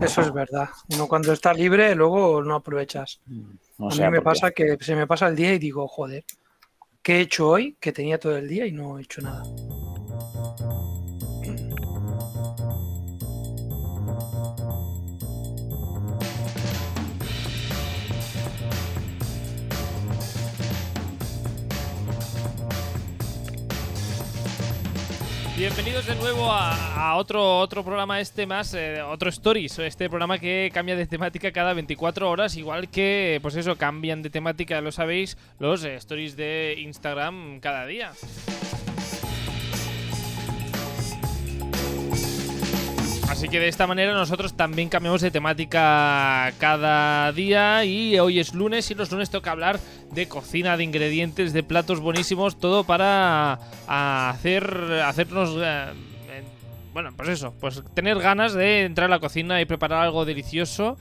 Eso es verdad. Uno cuando está libre, luego no aprovechas. No a mí me qué. pasa que se me pasa el día y digo, joder, ¿qué he hecho hoy? Que tenía todo el día y no he hecho nada. Bienvenidos de nuevo a, otro, otro programa este más, eh, otro Stories, este programa que cambia de temática cada 24 horas, igual que, pues eso, cambian de temática, lo sabéis, los eh, Stories de Instagram cada día. Así que de esta manera nosotros también cambiamos de temática cada día y hoy es lunes y los lunes toca hablar de cocina, de ingredientes, de platos buenísimos, todo para a hacer hacernos eh, en- bueno, pues eso, pues tener ganas de entrar a la cocina y preparar algo delicioso.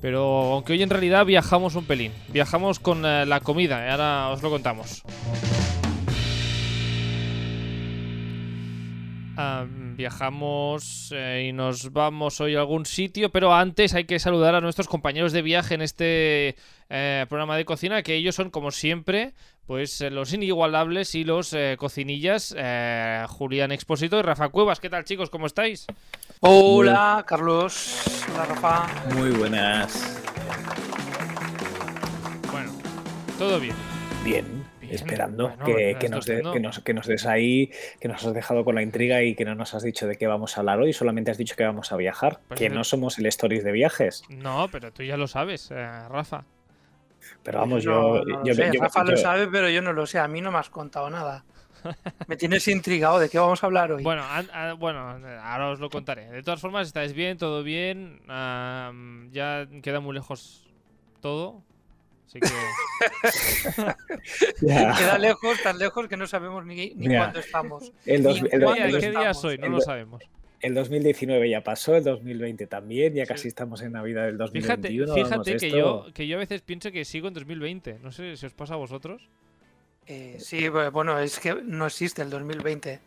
Pero aunque hoy en realidad viajamos un pelín, viajamos con eh, la comida, y ahora os lo contamos. Ah, viajamos eh, y nos vamos hoy a algún sitio, pero antes hay que saludar a nuestros compañeros de viaje en este eh, programa de cocina, que ellos son como siempre, pues eh, los inigualables y los eh, cocinillas, eh, Julián Expósito y Rafa Cuevas. ¿Qué tal chicos? ¿Cómo estáis? Hola, Carlos. Hola, Rafa. Muy buenas. Bueno, todo. Bien, Bien, esperando bueno, que, que nos de- que, nos, que nos des ahí, que nos has dejado con la intriga y que no nos has dicho de qué vamos a hablar hoy, solamente has dicho que vamos a viajar, Pues que de- no somos el Stories de viajes. No, pero tú ya lo sabes, eh, Rafa. Pero vamos, No, yo, no lo yo, sé, yo- Rafa lo sabe, pero yo no lo sé. A mí no me has contado nada. Me tienes intrigado. ¿De qué vamos a hablar hoy? Bueno, a- bueno, ahora os lo contaré. De todas formas, estáis bien, todo bien. am, ya queda muy lejos todo. Así que. Queda lejos, tan lejos que no sabemos ni, ni cuándo estamos. El, dos- Ni el dos- cuándo ¿Qué, el qué dos- día soy? No El lo sabemos. el 2019 ya pasó, el 2020 también, ya casi Sí. estamos en Navidad del Fíjate, 2021. vamos, fíjate que, esto- yo, que yo a veces pienso que sigo en 2020. No sé si os pasa a vosotros. Eh, sí, bu- bueno, es que no existe el 2020.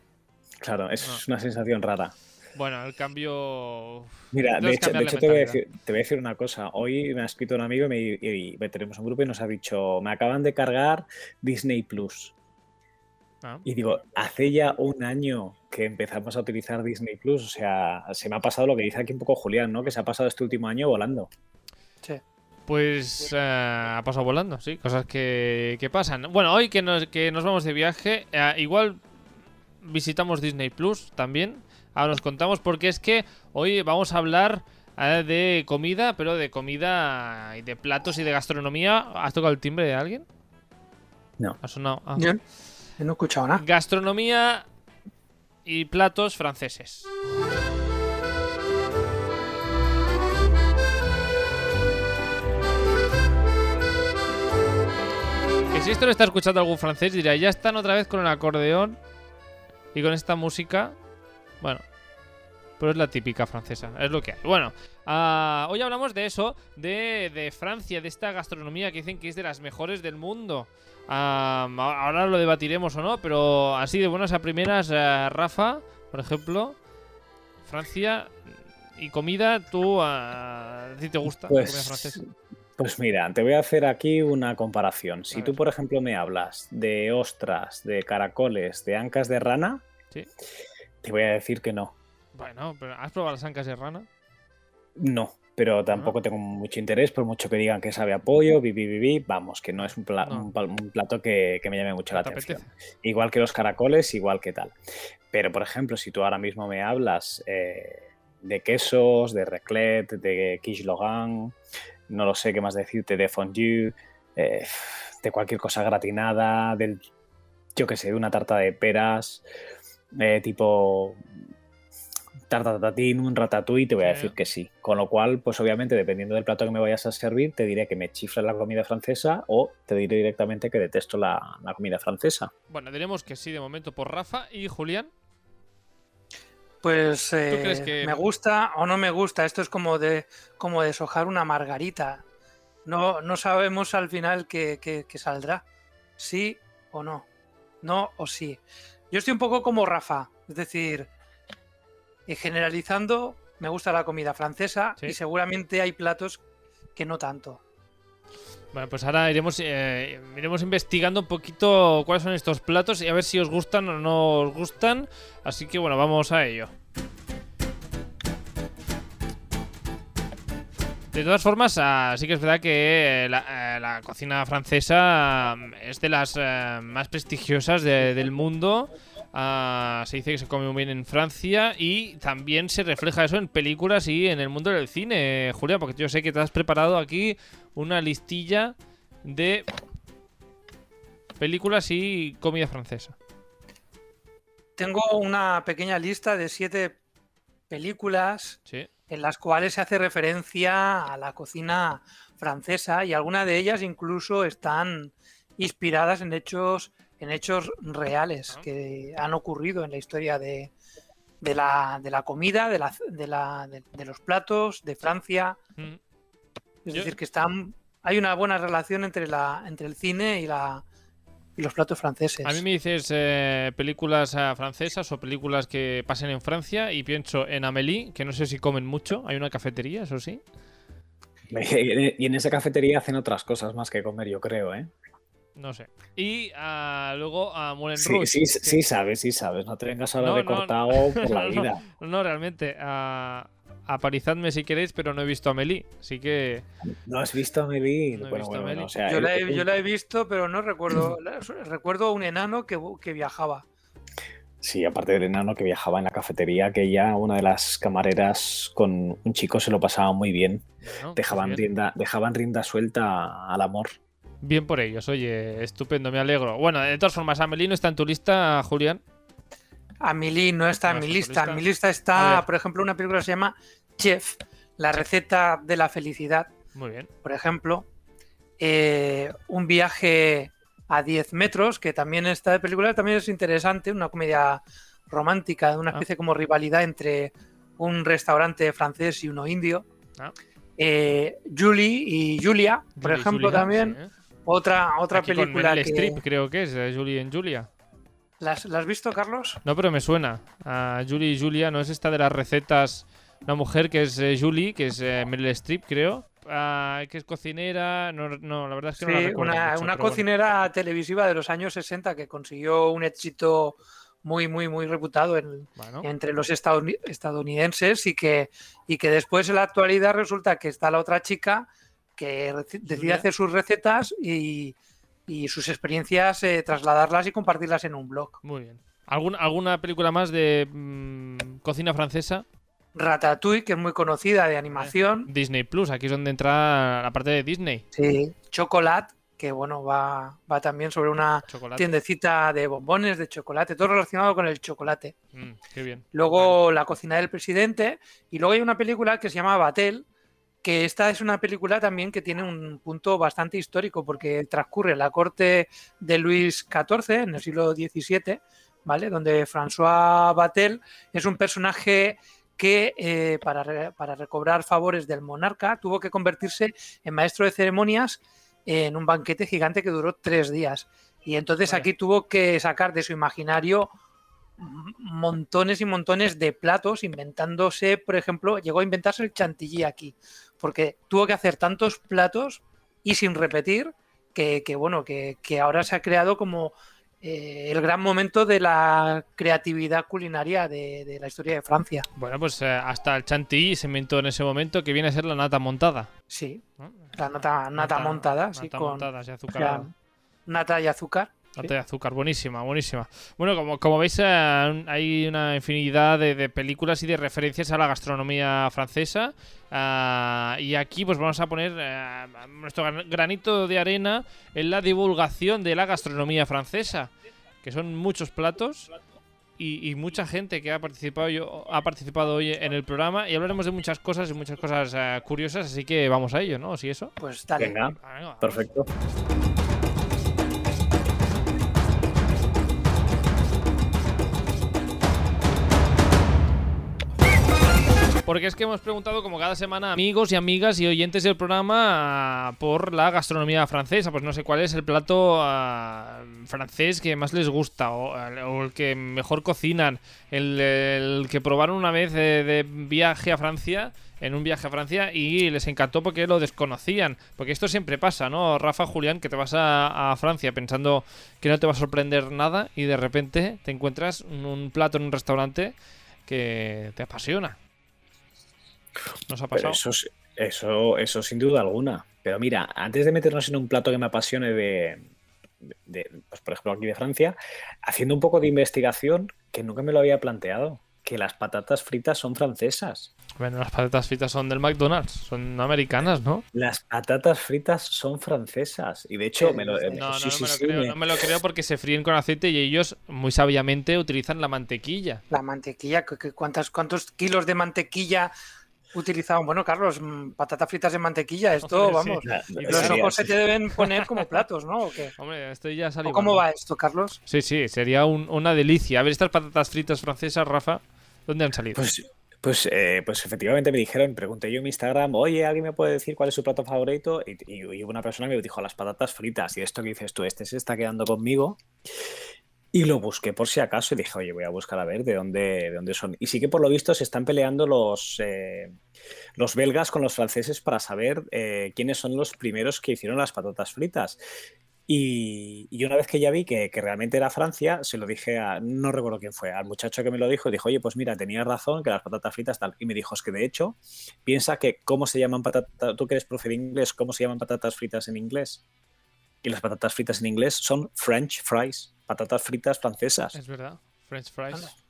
Claro, es No. una sensación rara. Bueno, el cambio. Mira, de hecho, de hecho te, voy a decir, te voy a decir una cosa. Hoy me ha escrito un amigo y, me, y- y tenemos un grupo y nos ha dicho, me acaban de cargar Disney Plus. Ah, Y digo, hace ya un año que empezamos a utilizar Disney Plus. O sea, se me ha pasado lo que dice aquí un poco Julián, ¿no? Que se ha pasado este último año volando. Sí. Pues eh, ha pasado volando, sí, cosas que, que pasan. Bueno, hoy que nos, que nos vamos de viaje, eh, igual visitamos Disney Plus también. Ahora nos contamos porque es que hoy vamos a hablar eh, de comida, pero de comida y de platos y de gastronomía. ¿Has tocado el timbre de alguien? No. Ha sonado. ah. Yo no he escuchado nada. Gastronomía y platos franceses. Que si esto lo está escuchando algún francés dirá, ya están otra vez con el acordeón y con esta música. Bueno, pero es la típica francesa, es lo que hay. Bueno, ah, hoy hablamos de eso, de, de Francia, de esta gastronomía que dicen que es de las mejores del mundo. Ah, ahora lo debatiremos o no, pero así de buenas a primeras, eh, Rafa, por ejemplo, Francia y comida, ¿tú ah, a ti te gusta la comida Pues, francesa? pues mira, te voy a hacer aquí una comparación. Si tú, por ejemplo, me hablas de ostras, de caracoles, de ancas de rana, Sí. Te voy a decir que no. Bueno, pero ¿has probado las ancas de rana? No, pero tampoco tengo mucho interés, por mucho que digan que sabe a pollo, bibi, bibi, vamos, que no es un, pla- No. un pal- un plato que, que me llame mucho ¿No la te atención. apetece? Igual que los caracoles, igual que tal. Pero, por ejemplo, si tú ahora mismo me hablas eh, de quesos, de raclette, de quiche logan, no lo sé qué más decirte, de fondue, eh, de cualquier cosa gratinada, del, yo qué sé, de una tarta de peras, eh, tipo tarta tatín, un ratatouille, te voy a decir que sí. Con lo cual, pues obviamente, dependiendo del plato que me vayas a servir, te diré que me chifla la comida francesa o te diré directamente que detesto la, la comida francesa. Bueno, diremos que sí de momento por Rafa y Julián. Pues eh, crees que- me gusta o no me gusta. Esto es como de como deshojar una margarita. No, no sabemos al final qué, qué- qué saldrá. Sí o no. No o sí. Yo estoy un poco como Rafa. Es decir, eh, generalizando, me gusta la comida francesa Sí. y seguramente hay platos que no tanto. Bueno, pues ahora iremos, eh, iremos investigando un poquito cuáles son estos platos y a ver si os gustan o no os gustan. Así que bueno, vamos a ello. De todas formas, ah, sí que es verdad que eh, la, eh, la cocina francesa ah, es de las eh, más prestigiosas de- del mundo. Ah, se dice que se come muy bien en Francia y también se refleja eso en películas y en el mundo del cine, Julia, porque yo sé que te has preparado aquí una listilla de películas y comida francesa. Tengo una pequeña lista de siete películas Sí. en las cuales se hace referencia a la cocina francesa y algunas de ellas incluso están inspiradas en hechos en hechos reales que han ocurrido en la historia de, de la, de la comida, de, la, de, la- de- los platos, de Francia. Mm. Es decir, que están, hay una buena relación entre, la, entre el cine y, la, y los platos franceses. A mí me dices eh, películas ah, francesas o películas que pasen en Francia y pienso en Amélie, que no sé si comen mucho. Hay una cafetería, eso sí. Y en esa cafetería hacen otras cosas más que comer, yo creo, ¿eh? No sé. Y ah, luego a Moulin Sí, Rouge. sí, que- sí sabes, sí sabes. No te vengas ahora No, de no, cortado por la no, vida. No, realmente. ah, aparizadme si queréis, pero no he visto a Amélie. Así que. ¿No has visto a? No he bueno, visto bueno, a bueno, Amélie. o sea, yo, el- la he, yo la he visto, pero no recuerdo. recuerdo un enano que, que viajaba. Sí, aparte del enano que viajaba en la cafetería, que ella, una de las camareras con un chico se lo pasaba muy bien. bueno, pues Dejaban, bien. rienda, dejaban rienda suelta al amor. Bien por ellos, oye, estupendo, me alegro. Bueno, de todas formas, Amelie no está en tu lista, Julián. Amelie no está No en mi lista. lista. En mi lista está, por ejemplo, una película que se llama Chef, la receta de la felicidad. Muy bien. Por ejemplo, eh, un viaje a 10 metros, que también esta película también es interesante, una comedia romántica, de una Ah. especie como rivalidad entre un restaurante francés y uno indio. Ah. Eh, Julie y Julia, por ejemplo, Julia, también. sí, ¿eh? Otra, otra Aquí con película Meryl que... Streep, creo que es, eh, Julie en Julia. ¿Las, ¿La has visto, Carlos? No, pero me suena. A Julie y Julia, ¿no es esta de las recetas? Una mujer que es eh, Julie, que es Meryl Streep, creo. Ah, que es cocinera. No, no, la verdad es que Sí, no la recuerdo una, mucho, una pero bueno. cocinera televisiva de los años 60 que consiguió un éxito muy, muy, muy reputado en, Bueno, entre los estadouni- estadounidenses y que, y que después en la actualidad resulta que está la otra chica que decide hacer sus recetas y, y sus experiencias eh, trasladarlas y compartirlas en un blog. muy bien. ¿Algún- ¿Alguna película más de mm, cocina francesa? Ratatouille, que es muy conocida de animación. Disney Plus, aquí es donde entra la parte de Disney. Sí. Chocolate, que bueno, va, va también sobre una Chocolate. tiendecita de bombones, de chocolate, todo relacionado con el chocolate. Mm, qué bien. Luego La cocina del presidente. Y luego hay una película que se llama Batel, que esta es una película también que tiene un punto bastante histórico porque transcurre en la corte de Luis XIV en el siglo XVII, ¿vale? Donde François Batel es un personaje que eh, para, re- para recobrar favores del monarca tuvo que convertirse en maestro de ceremonias en un banquete gigante que duró tres días. Y entonces aquí tuvo que sacar de su imaginario montones y montones de platos, inventándose, por ejemplo, llegó a inventarse el chantilly aquí, porque tuvo que hacer tantos platos y sin repetir que, que, bueno, que, que ahora se ha creado como eh, el gran momento de la creatividad culinaria de, de la historia de Francia. Bueno, pues eh, hasta el chantilly se inventó en ese momento que viene a ser la nata montada. Sí, ¿no? la nata, nata montada, sí, nata con montada, sí, o sea, nata y azúcar. Nata de azúcar, buenísima, buenísima. Bueno, como, como veis, eh, hay una infinidad de, de películas y de referencias a la gastronomía francesa. Ah, y aquí pues vamos a poner eh, nuestro gran- granito de arena en la divulgación de la gastronomía francesa, que son muchos platos y, y mucha gente que ha participado, yo- ha participado hoy en el programa y hablaremos de muchas cosas y muchas cosas eh, curiosas, así que vamos a ello, ¿no? ¿Sí eso? Pues dale. Venga, perfecto. Porque es que hemos preguntado como cada semana amigos y amigas y oyentes del programa ah, por la gastronomía francesa. Pues no sé cuál es el plato ah, francés que más les gusta o, el que mejor cocinan, el, que probaron una vez de viaje a Francia en un viaje a Francia y les encantó porque lo desconocían. Porque esto siempre pasa, ¿no? Rafa, Julián, que te vas a, Francia pensando que no te va a sorprender nada y de repente te encuentras un plato en un restaurante que te apasiona. ¿Nos ha pasado? eso, eso, eso sin duda alguna. Pero mira, antes de meternos en un plato que me apasione de, pues por ejemplo aquí de Francia, haciendo un poco de investigación que nunca me lo había planteado, que las patatas fritas son francesas. Bueno, las patatas fritas son del McDonald's, son americanas, ¿no? Las patatas fritas son francesas. Y de hecho, me lo, no, no, me lo creo, no me lo creo porque se fríen con aceite y ellos muy sabiamente utilizan la mantequilla. La mantequilla, ¿cuántos, cuántos kilos de mantequilla utilizaban? Bueno, Carlos, mm, patatas fritas de mantequilla, esto, vamos. los ojos se te deben poner como platos, ¿no? Hombre, esto ya salió. ¿Cómo va esto, Carlos? Sí, sí, sería una delicia. A ver, estas patatas fritas francesas, Rafa, ¿dónde han salido? Pues pues, eh, pues efectivamente me dijeron, pregunté yo en mi Instagram, oye, ¿alguien me puede decir cuál es su plato favorito? Y, una persona me dijo las patatas fritas. Y esto que dices tú, este se está quedando conmigo. Y lo busqué por si acaso y dije, oye, voy a buscar a ver de dónde, de dónde son. Y sí que por lo visto se están peleando los, eh, los belgas con los franceses para saber eh, quiénes son los primeros que hicieron las patatas fritas. Y, una vez que ya vi que, realmente era Francia, se lo dije a, no recuerdo quién fue, al muchacho que me lo dijo, dijo, oye, pues mira, tenía razón, que las patatas fritas tal. Y me dijo, es que de hecho, piensa que cómo se llaman patatas, tú que eres profe de inglés, ¿cómo se llaman patatas fritas en inglés? Y las patatas fritas en inglés son French fries, patatas fritas francesas. Es verdad, French fries.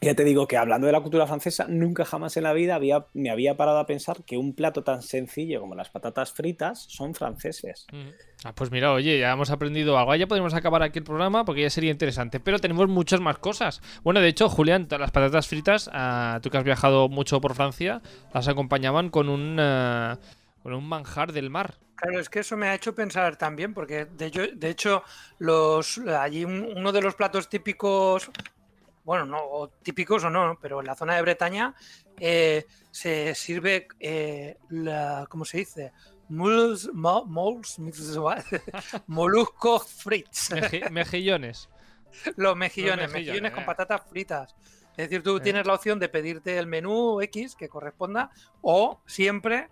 Ya te digo que hablando de la cultura francesa, nunca jamás en la vida había, me había parado a pensar que un plato tan sencillo como las patatas fritas son franceses. Mm. Ah, pues mira, oye, ya hemos aprendido algo. Ya podemos acabar aquí el programa porque ya sería interesante. Pero tenemos muchas más cosas. Bueno, de hecho, Julián, las patatas fritas, ah, tú que has viajado mucho por Francia, las acompañaban con un, ah, con un manjar del mar. Claro, es que eso me ha hecho pensar también, porque de, de hecho, los, allí uno de los platos típicos bueno, no típicos o no, pero en la zona de Bretaña eh, se sirve, eh, la, ¿cómo se dice? Mols, moluscos fritos. mejillones. Los mejillones, mejillones, con eh. patatas fritas. Es decir, tú tienes la opción de pedirte el menú X que corresponda o siempre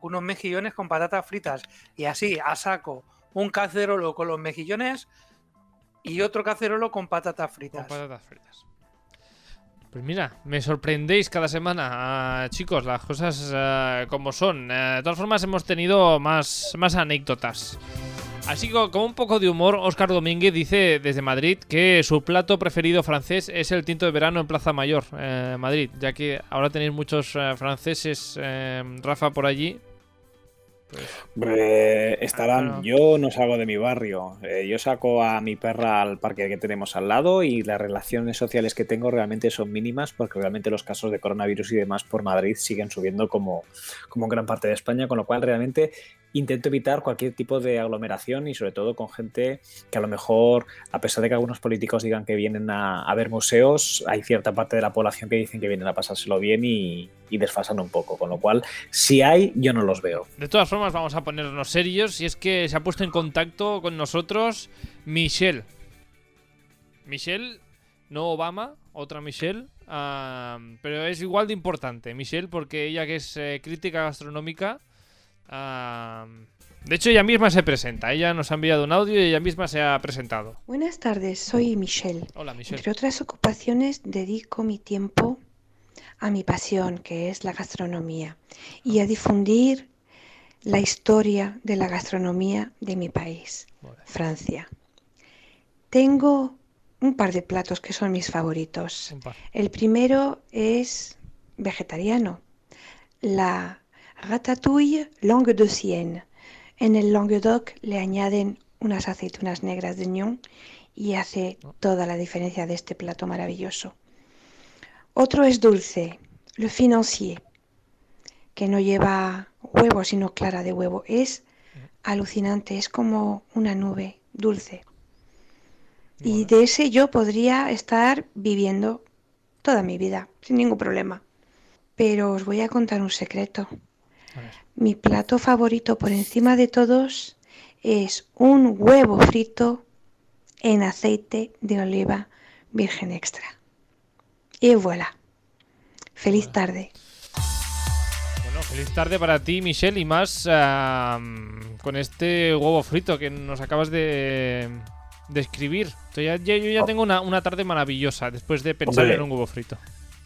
unos mejillones con patatas fritas. Y así, a saco, un cacerolo con los mejillones y otro cacerolo con patatas fritas. Con patatas fritas. Pues mira, me sorprendéis cada semana, ah, chicos, las cosas ah, como son. Eh, de todas formas, hemos tenido más, más anécdotas. Así que con un poco de humor, Oscar Domínguez dice desde Madrid que su plato preferido francés es el tinto de verano en Plaza Mayor, eh, Madrid, ya que ahora tenéis muchos eh, franceses, Rafa, por allí. Pues, estarán, yo no salgo de mi barrio, eh, yo saco a mi perra al parque que tenemos al lado y las relaciones sociales que tengo realmente son mínimas porque realmente los casos de coronavirus y demás por Madrid siguen subiendo como, como en gran parte de España, con lo cual realmente intento evitar cualquier tipo de aglomeración y sobre todo con gente que a lo mejor, a pesar de que algunos políticos digan que vienen a, ver museos, hay cierta parte de la población que dicen que vienen a pasárselo bien y, desfasan un poco. Con lo cual, si hay, yo no los veo. De todas formas, vamos a ponernos serios y es que se ha puesto en contacto con nosotros Michelle. Michelle, no Obama, otra Michelle, pero es igual de importante. Michelle, porque ella que es eh, crítica gastronómica de hecho, ella misma se presenta. Ella nos ha enviado un audio y ella misma se ha presentado. Buenas tardes, soy Michelle. Hola, Michelle. Entre otras ocupaciones, dedico mi tiempo a mi pasión, que es la gastronomía, y a difundir la historia de la gastronomía de mi país, Francia. Tengo un par de platos que son mis favoritos. El primero es vegetariano, la Ratatouille langue de Sienne. En el Languedoc le añaden unas aceitunas negras de Nyon y hace toda la diferencia de este plato maravilloso. Otro es dulce, le financier, que no lleva huevo, sino clara de huevo. Es alucinante, es como una nube dulce. Y de ese yo podría estar viviendo toda mi vida, sin ningún problema. pero os voy a contar un secreto. Mi plato favorito por encima de todos es un huevo frito en aceite de oliva virgen extra. Y voilà. Feliz tarde. Bueno, feliz tarde para ti, Michelle, y más con este huevo frito que nos acabas de, de escribir. Yo ya, ya- yo ya tengo una, una tarde maravillosa después de pensar Hombre. en un huevo frito.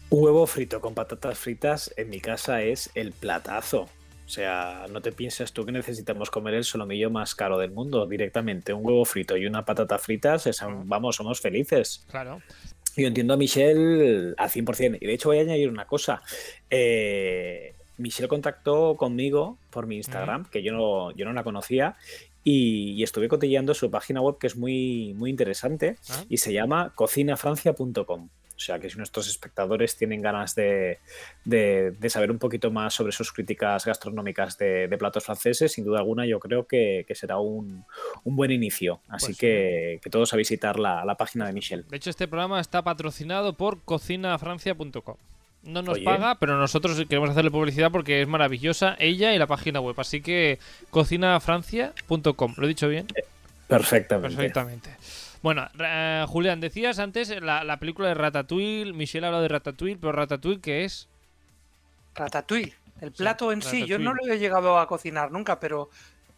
Un huevo frito con patatas fritas en mi casa es el platazo. O sea, no te pienses tú que necesitamos comer el solomillo más caro del mundo directamente. Un huevo frito y una patata fritas, es- vamos, somos felices. Claro. Yo entiendo a Michelle al 100%. Y de hecho voy a añadir una cosa. Eh, Michelle contactó conmigo por mi Instagram, que yo no, yo no la conocía, y, y estuve cotilleando su página web, que es muy, muy interesante, Ah. y se llama cocinafrancia.com. O sea que si nuestros espectadores tienen ganas de, de- de saber un poquito más sobre sus críticas gastronómicas de, de platos franceses, sin duda alguna yo creo que, que será un, un buen inicio. Así Pues que, que todos a visitar la, la página de Michelle. De hecho, este programa está patrocinado por cocinafrancia.com. No nos Oye. paga, pero nosotros queremos hacerle publicidad porque es maravillosa ella y la página web. Así que cocinafrancia.com. ¿Lo he dicho bien? Perfectamente. Perfectamente. Bueno, eh, Julián, decías antes la, la película de Ratatouille. Michelle ha hablado de Ratatouille, pero Ratatouille, ¿qué es? Ratatouille. El plato en sí, yo no lo he llegado a cocinar nunca, pero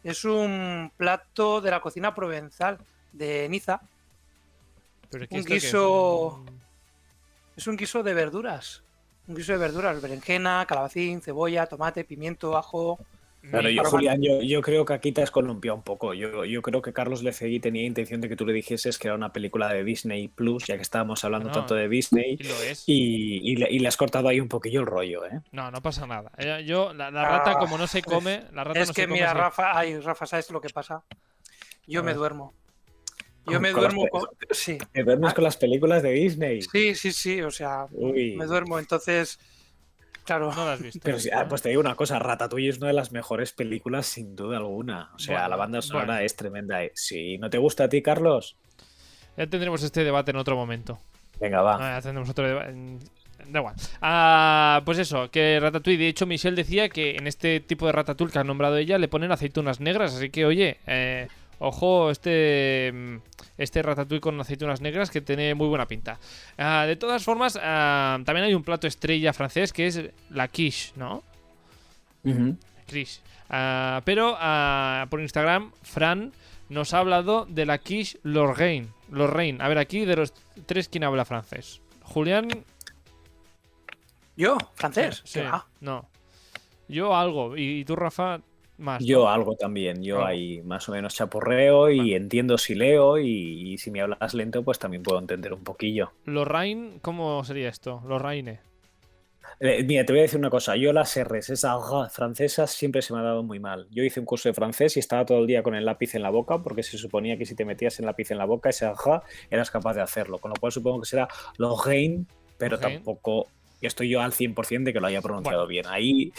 es un plato de la cocina provenzal de Niza. Pero Un guiso- Es un guiso de verduras. Un guiso de verduras, berenjena, calabacín, cebolla, tomate, pimiento, ajo. Claro, yo, Julián, yo, yo creo que aquí te has columpiado un poco. Yo, yo creo que Carlos Lecegui tenía intención de que tú le dijeses que era una película de Disney Plus, ya que estábamos hablando No. tanto de Disney, Y lo es. y, y le, y le has cortado ahí un poquillo el rollo, ¿eh? No, no pasa nada. Eh, Yo, la, la rata, Ah, como no se come, la rata Es no que se come. mira, se- Rafa, ay, Rafa, ¿sabes lo que pasa? Yo me duermo. Yo me con duermo con... Sí, Te duermes con las películas de Disney. sí, sí, sí, o sea, Uy. me duermo, entonces, claro, No lo has visto. Pero sí, ah, pues te digo una cosa, Ratatouille es una de las mejores películas sin duda alguna. O sea, Bueno, la banda sonora bueno. es tremenda. ¿eh? Si no te gusta a ti, Carlos, Ya tendremos este debate en otro momento. venga, va. Ah, ya tendremos otro debate. Da igual. Ah, pues eso, que Ratatouille. De hecho, Michelle decía que en este tipo de Ratatouille que ha nombrado ella le ponen aceitunas negras. Así que, oye, eh, ojo, este, mm, este Ratatouille con aceitunas negras que tiene muy buena pinta. Ah, de todas formas, ah, también hay un plato estrella francés que es la quiche, ¿no? Chris. Ah, pero ah, por Instagram, Fran nos ha hablado de la quiche Lorraine. Lorraine. A ver, aquí de los tres, ¿quién habla francés? Julián. yo, francés, Sí, no. Yo algo. Y tú, Rafa, más. ¿no? Yo algo también, yo ahí más o menos chapurreo y entiendo si leo y, y si me hablas lento pues también puedo entender un poquillo. Lorraine, ¿cómo sería esto? Lorraine. Eh, mira, te voy a decir una cosa, yo las R's, esas francesas siempre se me ha dado muy mal. Yo hice un curso de francés y estaba todo el día con el lápiz en la boca porque se suponía que si te metías el lápiz en la boca ese R eras capaz de hacerlo, con lo cual supongo que será Lorraine, pero Lorraine. tampoco estoy yo al 100% de que lo haya pronunciado Bueno. bien. Ahí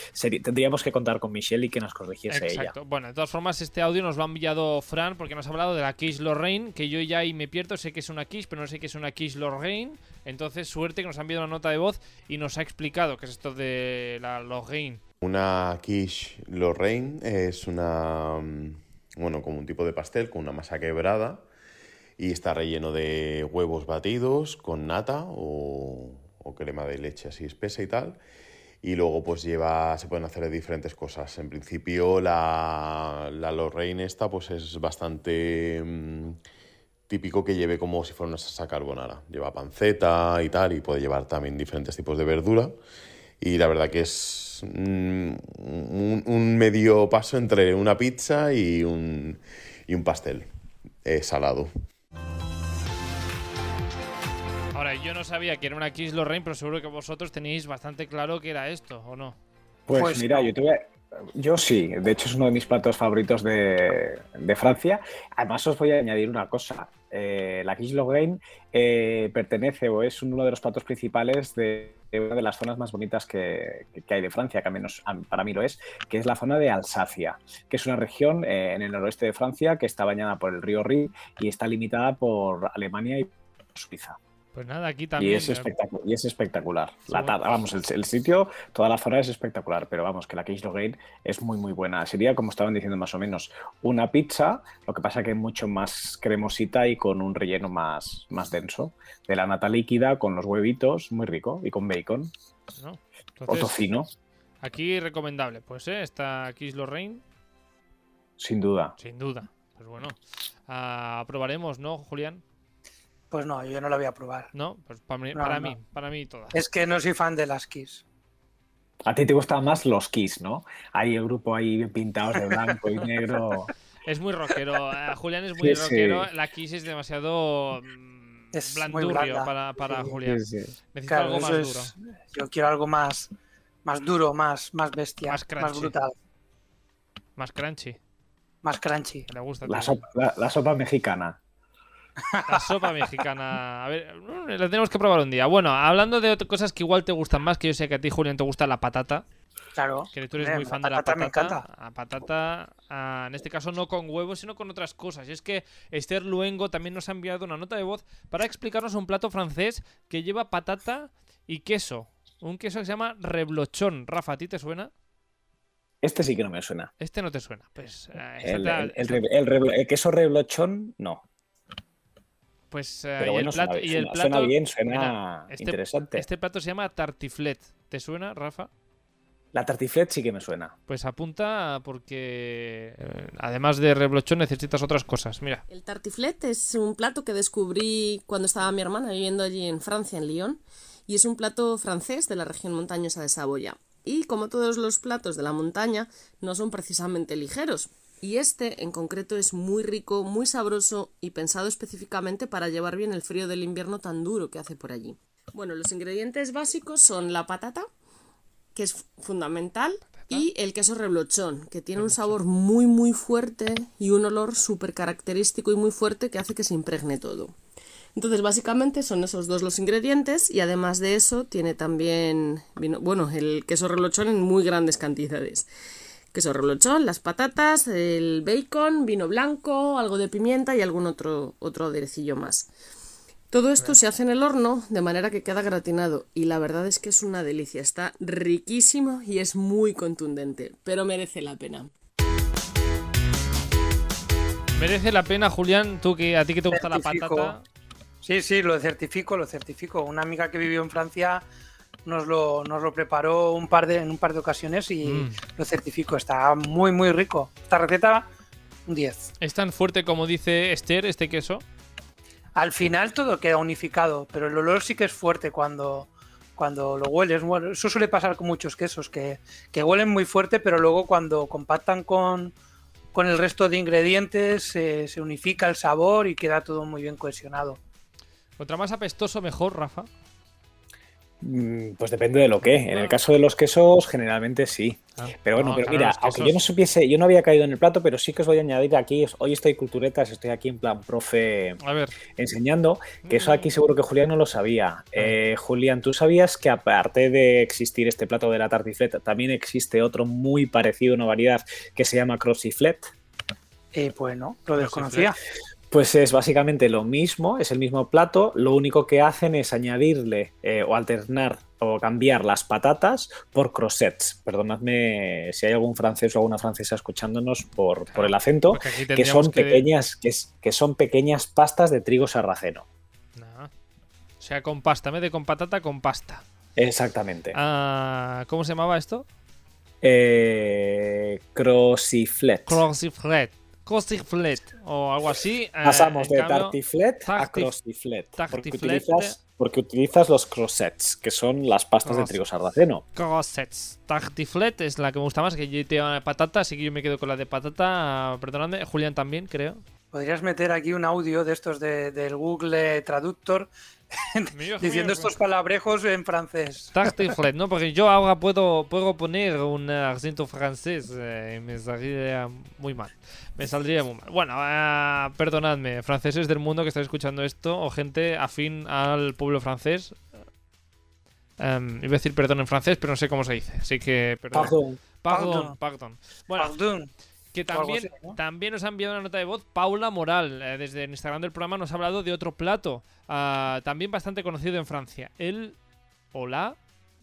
tendríamos que contar con Michelle y que nos corrigiese ella. Exacto. Bueno, de todas formas, este audio nos lo ha enviado Fran porque nos ha hablado de la quiche Lorraine, que yo ya ahí me pierdo, sé que es una quiche, pero no sé qué es una quiche Lorraine. Entonces, suerte que nos ha enviado una nota de voz y nos ha explicado qué es esto de la Lorraine. Una quiche Lorraine es una. mm, Bueno, como un tipo de pastel con una masa quebrada y está relleno de huevos batidos con nata o, o crema de leche así espesa y tal. Y luego pues lleva, se pueden hacer diferentes cosas. En principio la, la Lorraine esta pues es bastante mm, típico que lleve como si fuera una salsa carbonara. Lleva panceta y tal y puede llevar también diferentes tipos de verdura. Y la verdad que es mm, un, medio paso entre una pizza y un, y un pastel eh, salado. Ahora, yo no sabía que era una quiche Lorraine, pero seguro que vosotros tenéis bastante claro que era esto, ¿o no? Pues, Pues mira, yo, a- yo sí, de hecho es uno de mis platos favoritos de, de Francia. Además os voy a añadir una cosa. Eh, la quiche Lorraine eh, pertenece o es uno de los platos principales de, de una de las zonas más bonitas que, que hay de Francia, que al menos para mí lo es, que es la zona de Alsacia, que es una región eh, en el noroeste de Francia que está bañada por el río Rin y está limitada por Alemania y Suiza. Pues nada, aquí Y también. es, eh, y es espectacular. La Seguro. tarta, vamos, el, el sitio, toda la zona es espectacular, pero vamos, que la Quiche Lorraine es muy, muy buena. Sería, como estaban diciendo más o menos, una pizza, lo que pasa que mucho más cremosita y con un relleno más, más denso. De la nata líquida, con los huevitos, muy rico, y con bacon ¿no? o tocino, aquí recomendable. Pues eh, está Kiss Lorraine, sin duda. sin duda. Pues bueno, ah, probaremos, ¿no, Julián? Pues no, yo no la voy a probar. No, pues para mí, No, para, no. mí para mí todas. Es que no soy fan de las Kiss. A ti te gustan más los Kiss, ¿no? Ahí el grupo ahí bien pintados de blanco y negro. Es muy rockero. eh, Julián es muy Sí, sí. rockero. La Kiss es demasiado mm, Es blandurrio para, para Sí. Julián. Sí, sí. Necesita Claro, algo más es- duro. Yo quiero algo más, más duro, más, más bestia, Más más, brutal, Más crunchy. más crunchy. Me gusta. La, tío. sopa, la- la sopa mexicana. La sopa mexicana. A ver, mm, la tenemos que probar un día. Bueno, hablando de otras cosas que igual te gustan más, que yo sé que a ti, Julián, te gusta la patata. Claro. Que tú eres muy la fan de la patata patata. me encanta. La patata, ah, en este caso no con huevos, sino con otras cosas. Y es que Esther Luengo también nos ha enviado una nota de voz para explicarnos un plato francés que lleva patata y queso. Un queso que se llama reblochón. Rafa, ¿a ti te suena? Este sí que no me suena. Este no te suena. Pues, eh, El, el- el el queso reblochón, no. Pues Pero y bueno, el plato, suena, y el suena- plato suena bien, suena mira, este- interesante. Este plato se llama tartiflet. ¿Te suena, Rafa? La tartiflet sí que me suena. Pues apunta porque eh, además de reblochón necesitas otras cosas. Mira. El tartiflet es un plato que descubrí cuando estaba mi hermana viviendo allí en Francia, en Lyon, y es un plato francés de la región montañosa de Saboya. Y como todos los platos de la montaña, no son precisamente ligeros. Y este en concreto es muy rico, muy sabroso y pensado específicamente para llevar bien el frío del invierno tan duro que hace por allí. Bueno, los ingredientes básicos son la patata, que es fundamental, y el queso reblochón, que tiene un sabor muy muy fuerte y un olor súper característico y muy fuerte que hace que se impregne todo. Entonces, básicamente son esos dos los ingredientes y además de eso tiene también vino, bueno, el queso reblochón en muy grandes cantidades. Queso reblochón, las patatas, el bacon, vino blanco, algo de pimienta y algún otro otro aderecillo más. Todo esto se hace en el horno de manera que queda gratinado y la verdad es que es una delicia, está riquísimo y es muy contundente, pero merece la pena. Merece la pena, Julián, tú que a ti que te gusta la patata. Sí, sí, lo certifico, lo certifico. Una amiga que vivió en Francia nos lo, nos lo preparó un par de, en un par de ocasiones y Mm. lo certifico. Está muy, muy rico. Esta receta, un 10. Es tan fuerte como dice Esther, este queso. Al final todo queda unificado, pero el olor sí que es fuerte cuando, cuando lo hueles. Bueno, eso suele pasar con muchos quesos, que, que huelen muy fuerte, pero luego cuando compactan con, con el resto de ingredientes se- se unifica el sabor y queda todo muy bien cohesionado. Contra más apestoso, mejor, Rafa. Mm, Pues depende de lo que. En el caso de los quesos, generalmente sí. Ah. Pero bueno, No, pero claro, mira, aunque quesos- yo no supiese, yo no había caído en el plato, pero sí que os voy a añadir aquí, hoy estoy culturetas, estoy aquí en plan profe A ver, enseñando, que eso aquí seguro que Julián no lo sabía. Eh, Julián, ¿tú sabías que aparte de existir este plato de la tartifleta, también existe otro muy parecido, una variedad que se llama crociflet? Eh, pues no, lo desconocía. Pues es básicamente lo mismo, es el mismo plato, lo único que hacen es añadirle eh, o alternar o cambiar las patatas por croissants. Perdonadme si hay algún francés o alguna francesa escuchándonos por, por el acento, que son que- pequeñas, que, es- que son pequeñas pastas de trigo sarraceno. O sea, con pasta, en vez de con patata, con pasta. Exactamente. Ah, ¿Cómo se llamaba esto? Eh. Crociflet. O algo así. eh, Pasamos de cambio, tartiflet a crociflet. Porque utilizas, porque utilizas los croissants, que son las pastas de trigo sarraceno. Croissants. Tartiflet es la que me gusta más, que yo tengo patata, así que yo me quedo con la de patata. Perdonadme, Julián también, creo. Podrías meter aquí un audio de estos de- del Google Traductor diciendo estos palabrejos en francés. Tartiflet, ¿no? Porque yo ahora puedo, puedo poner un acento francés eh, y me saldría muy mal. Me saldría muy mal. Bueno, ah, perdonadme, franceses del mundo que estáis escuchando esto, o gente afín al pueblo francés. Em, iba a decir perdón en francés, pero no sé cómo se dice. Así que, perdón. Pardon. Pardon, Pardon. Bueno, Pardon. Que también, así, ¿no? también nos ha enviado una nota de voz Paula Moral. eh, desde el Instagram del programa nos ha hablado de otro plato. ah, también bastante conocido en Francia. El. O la.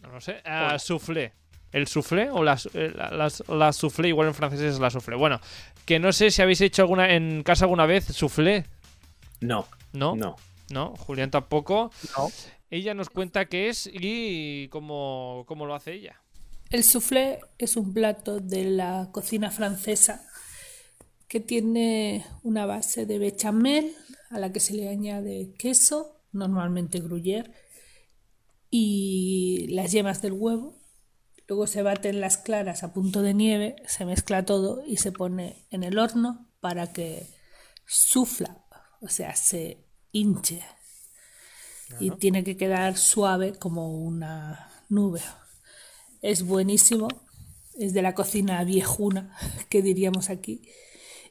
No lo sé. Hola. soufflé. ¿El soufflé? O la, eh, la, las- la soufflé, igual en francés es la soufflé. Bueno, que no sé si habéis hecho alguna en casa alguna vez soufflé. No, ¿No? no. ¿No? Julián tampoco. No. Ella nos cuenta qué es y cómo, cómo lo hace ella. El soufflé es un plato de la cocina francesa que tiene una base de bechamel a la que se le añade queso, normalmente gruyère, y las yemas del huevo. Luego se baten las claras a punto de nieve, se mezcla todo y se pone en el horno para que sufla, o sea, se hinche. Y tiene que quedar suave como una nube. Es buenísimo, es de la cocina viejuna, que diríamos aquí.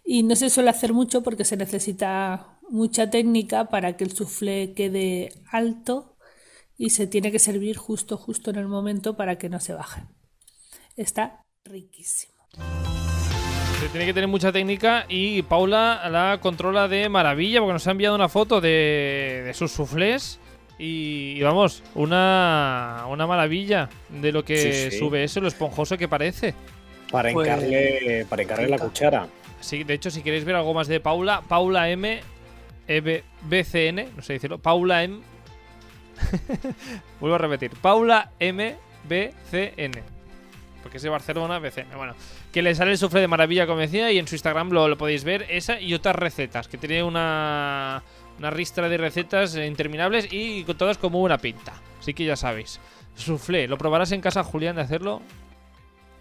Y no se suele hacer mucho porque se necesita mucha técnica para que el soufflé quede alto y se tiene que servir justo, justo en el momento para que no se baje. Está riquísimo. Se tiene que tener mucha técnica y Paula la controla de maravilla porque nos ha enviado una foto de, de sus soufflés y, y vamos, una, una maravilla de lo que Sí, sí. sube eso, lo esponjoso que parece. Para Pues, hincarle, para hincarle la cuchara. Sí, de hecho, si queréis ver algo más de Paula, Paula M. EB BCN, no sé decirlo, Paula M. Vuelvo a repetir, Paula M. BCN. Porque es de Barcelona, BCN. Bueno, que le sale el sufre de maravilla, como decía, y en su Instagram lo, lo podéis ver. Esa y otras recetas, que tiene una, una ristra de recetas interminables y con todas como una pinta. Así que ya sabéis. Suflé, ¿lo probarás en casa, Julián, de hacerlo?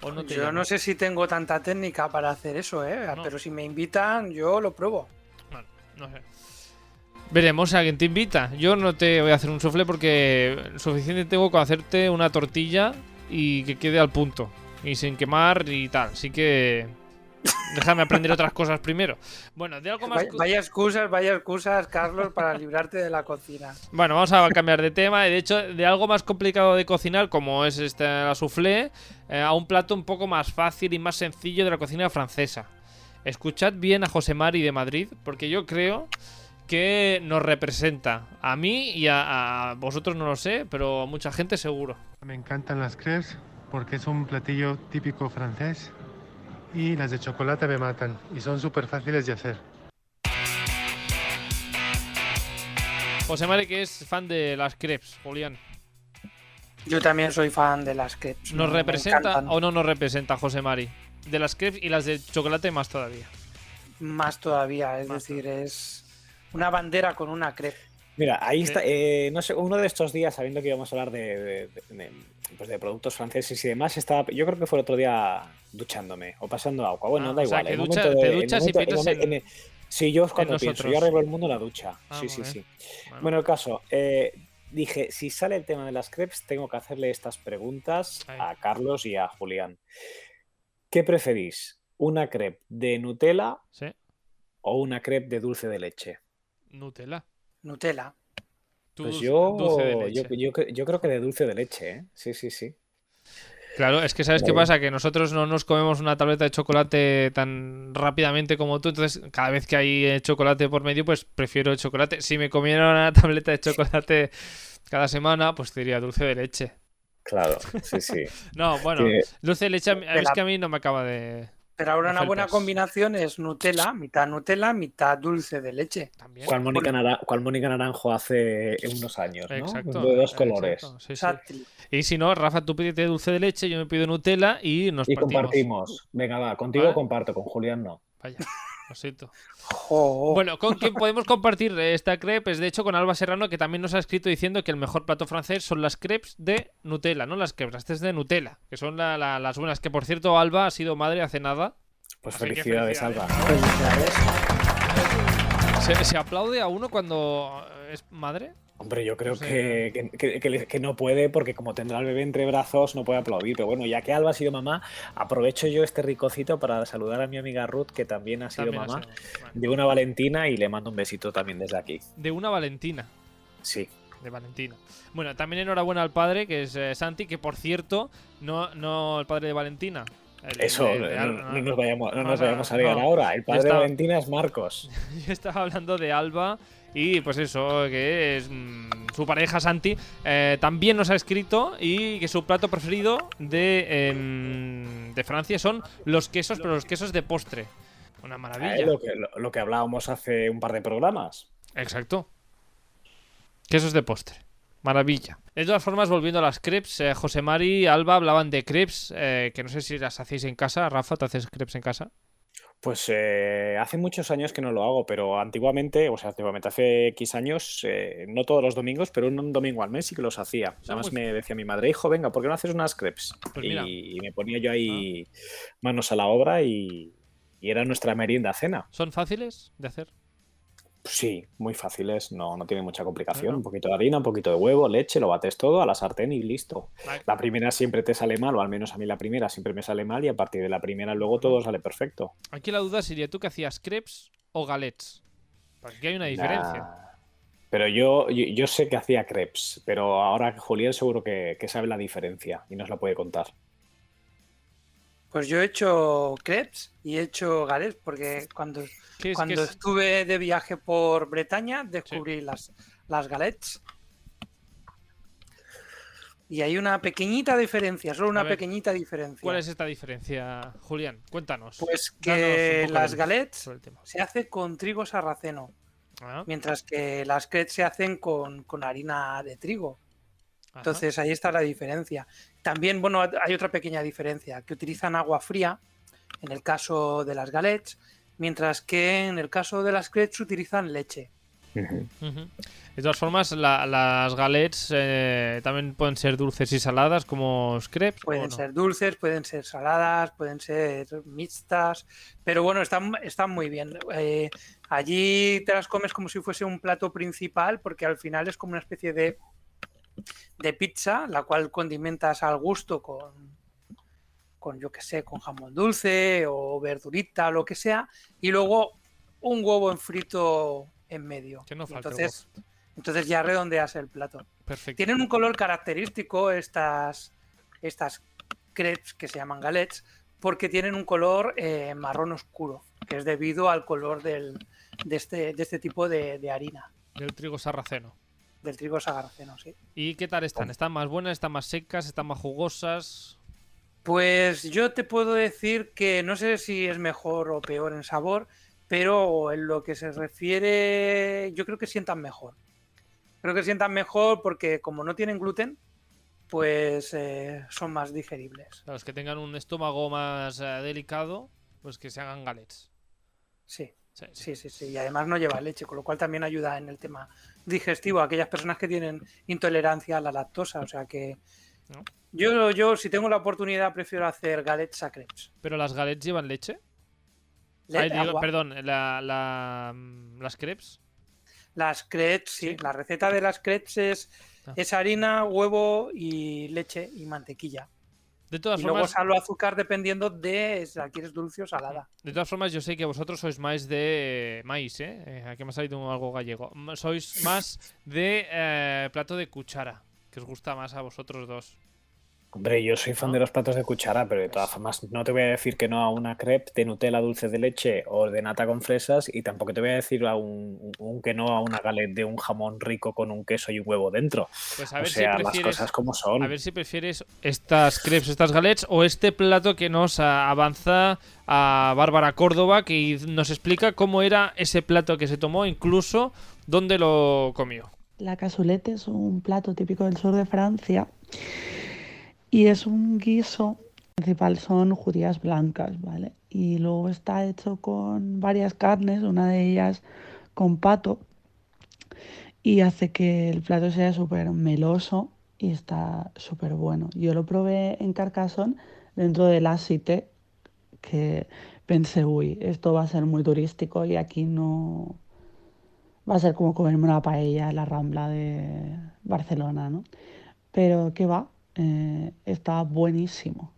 ¿O no te yo no sé si tengo tanta técnica para hacer eso, ¿eh? No. Pero si me invitan, yo lo pruebo. Bueno, no sé. Veremos a quién te invita. Yo no te voy a hacer un suflé porque suficiente tengo con hacerte una tortilla y que quede al punto. Y sin quemar y tal. Así que. Déjame aprender otras cosas primero. Bueno, de algo más. Vaya, vaya excusas, vaya excusas, Carlos, para librarte de la cocina. Bueno, vamos a cambiar de tema. De hecho, de algo más complicado de cocinar, como es este, la soufflé, eh, a un plato un poco más fácil y más sencillo de la cocina francesa. Escuchad bien a José Mari de Madrid, porque yo creo que nos representa. A mí y a, a vosotros no lo sé, pero a mucha gente seguro. Me encantan las crepes porque es un platillo típico francés y las de chocolate me matan y son súper fáciles de hacer. José Mari, que es fan de las crepes, Julián. Yo también soy fan de las crepes. ¿Nos me representa o no nos representa José Mari? De las crepes y las de chocolate más todavía. Más todavía, es Más decir, es una bandera con una crepe. Mira, ahí está. eh, no sé, uno de estos días, sabiendo que íbamos a hablar de, de- de- de, pues de productos franceses y demás, estaba, yo creo que fue el otro día duchándome o pasando agua. Bueno, Ah, da o sea, igual. que el ducha- momento te duchas y momento- piensas en- en- Sí, yo es cuando pienso, yo arreglo el mundo en la ducha. Ah, sí, sí, sí. Bueno. Bueno, el caso, eh, dije, si sale el tema de las crepes, tengo que hacerle estas preguntas Ahí. a Carlos y a Julián. ¿Qué preferís? ¿Una crepe de Nutella Sí. o una crepe de dulce de leche? Nutella. Nutella. Tú Pues yo, dulce de yo, leche. yo cre- yo creo que de dulce de leche, ¿eh? Sí, sí, sí. Claro, es que ¿sabes qué pasa? Que nosotros no nos comemos una tableta de chocolate tan rápidamente como tú, entonces cada vez que hay eh, chocolate por medio, pues prefiero el chocolate. Si me comiera una tableta de chocolate cada semana, pues te diría dulce de leche. Claro, sí, sí. No, bueno, dulce de leche es la- que a mí no me acaba de... Pero ahora una buena combinación es Nutella, mitad Nutella, mitad dulce de leche. También. ¿Cuál Mónica, Nara- Naranjo hace unos años, ¿no? Exacto. de dos exacto, colores. sí, sí. Exactly. Y si no, Rafa, tú pídete dulce de leche, yo me pido Nutella y nos Y partimos. compartimos. Venga, va, contigo ¿Vale? comparto, con Julián no. Vaya, lo siento. Jo. Bueno, con quien podemos compartir esta crepe es de hecho con Alba Serrano, que también nos ha escrito diciendo que el mejor plato francés son las crepes de Nutella, no las crepes, las crepes de Nutella, que son la- la- las buenas. Que por cierto, Alba ha sido madre hace nada. Pues felicidades, felicidades. Alba. Felicidades. ¿Se, se aplaude a uno cuando es madre? Hombre, yo creo No sé. que, que- no puede porque como tendrá el bebé entre brazos no puede aplaudir. Pero bueno, ya que Alba ha sido mamá, aprovecho yo este ricocito para saludar a mi amiga Ruth, que también ha sido También mamá, bueno. de una Valentina y le mando un besito también desde aquí. De una Valentina. Sí. De Valentina. Bueno, también enhorabuena al padre, que es eh, Santi, que por cierto, no, no el padre de Valentina. El- Eso, el no, nos vayamos, no nos vayamos a liar no. ahora. El padre de Valentina es Marcos. Yo estaba hablando de Alba y pues eso, que es mm, su pareja Santi, eh, también nos ha escrito y que su plato preferido de, em, de Francia son los quesos, pero los quesos de postre. Una maravilla. Eh, lo, que, lo- lo que hablábamos hace un par de programas. Exacto. Quesos de postre. Maravilla. De todas formas, volviendo a las crepes, eh, José Mari y Alba hablaban de crepes, eh, que no sé si las hacéis en casa. Rafa, ¿te haces crepes en casa? Pues eh, hace muchos años que no lo hago, pero antiguamente, o sea, antiguamente hace X años, eh, no todos los domingos, pero un domingo al mes sí que los hacía. Además me decía mi madre, hijo, venga, ¿por qué no haces unas crepes? Pues y, y me ponía yo ahí manos a la obra y, y era nuestra merienda cena. ¿Son fáciles de hacer? Pues sí, muy fáciles, no, no tiene mucha complicación. Un poquito de harina, un poquito de huevo, leche, lo bates todo a la sartén y listo. Vale. La primera siempre te sale mal, o al menos a mí la primera siempre me sale mal, y a partir de la primera luego todo sale perfecto. Aquí la duda sería, ¿tú que hacías crepes o galets? Porque aquí hay una diferencia. Nah. Pero yo, yo, yo sé que hacía crepes, pero ahora Julián seguro que, que sabe la diferencia y nos la puede contar. Pues yo he hecho crepes y he hecho galets porque cuando, ¿Qué es, cuando estuve de viaje por Bretaña descubrí las, las galets. Y hay una pequeñita diferencia, solo una ver, pequeñita diferencia. ¿Cuál es esta diferencia, Julián? Cuéntanos. Pues que las galets se hace con trigo sarraceno, Ah, mientras que las crepes se hacen con, con harina de trigo. Ajá. Entonces ahí está la diferencia. También, bueno, hay otra pequeña diferencia, que utilizan agua fría en el caso de las galets, mientras que en el caso de las crepes utilizan leche. De todas formas, la- las galets eh, también pueden ser dulces y saladas como crepes. ¿o Pueden no? ser dulces, pueden ser saladas, pueden ser mixtas, pero bueno, están, están muy bien. Eh, allí te las comes como si fuese un plato principal, porque al final es como una especie de, de pizza, la cual condimentas al gusto con, con yo que sé, con jamón dulce o verdurita, lo que sea, y luego un huevo en frito en medio. Que no el entonces, entonces ya redondeas el plato. Perfecto. Tienen un color característico estas, estas crepes que se llaman galets porque tienen un color eh, marrón oscuro, que es debido al color del, de, este, de este tipo de, de harina, Del trigo sarraceno. Del trigo sagarceno, sí. ¿Y qué tal están? ¿Están más buenas? ¿Están más secas? ¿Están más jugosas? Pues yo te puedo decir que no sé si es mejor o peor en sabor, pero en lo que se refiere, yo creo que sientan mejor. Creo que sientan mejor porque como no tienen gluten, pues eh, son más digeribles. Los que tengan un estómago más eh, delicado, pues que se hagan galets. Sí. Sí, sí. Sí, sí, sí. Y además no lleva leche, con lo cual también ayuda en el tema digestivo a aquellas personas que tienen intolerancia a la lactosa. O sea que ¿No? yo, yo, si tengo la oportunidad, prefiero hacer galets a crepes. ¿Pero las galets llevan leche? Le- Ay, digo, agua. perdón, la, la, mm, las crepes. Las crepes, sí. Sí. La receta de las crepes es, Ah. es harina, huevo y leche y mantequilla. De todas Y luego formas, sal o azúcar dependiendo de si la quieres dulce o salada. de todas formas, yo sé que vosotros sois más de maíz, ¿eh? Eh, Aquí me ha salido algo gallego. Sois más de eh, plato de cuchara, que os gusta más a vosotros dos. Hombre, yo soy fan ¿No? de los platos de cuchara, pero de todas formas no te voy a decir que no a una crepe de Nutella dulce de leche o de nata con fresas y tampoco te voy a decir a un, un que no a una galette de un jamón rico con un queso y un huevo dentro. Pues a o ver sea, si las cosas como son. A ver si prefieres estas crepes, estas galets o este plato que nos avanza a Bárbara Córdoba, que nos explica cómo era ese plato que se tomó, incluso dónde lo comió. La cassoulet es un plato típico del sur de Francia y es un guiso principal son judías blancas, ¿vale? Y luego está hecho con varias carnes, una de ellas con pato y hace que el plato sea súper meloso y está súper bueno. Yo lo probé en Carcassonne dentro de la Cité que pensé, uy, esto va a ser muy turístico y aquí no, va a ser como comerme una paella en la Rambla de Barcelona, ¿no? Pero que va, eh, está buenísimo.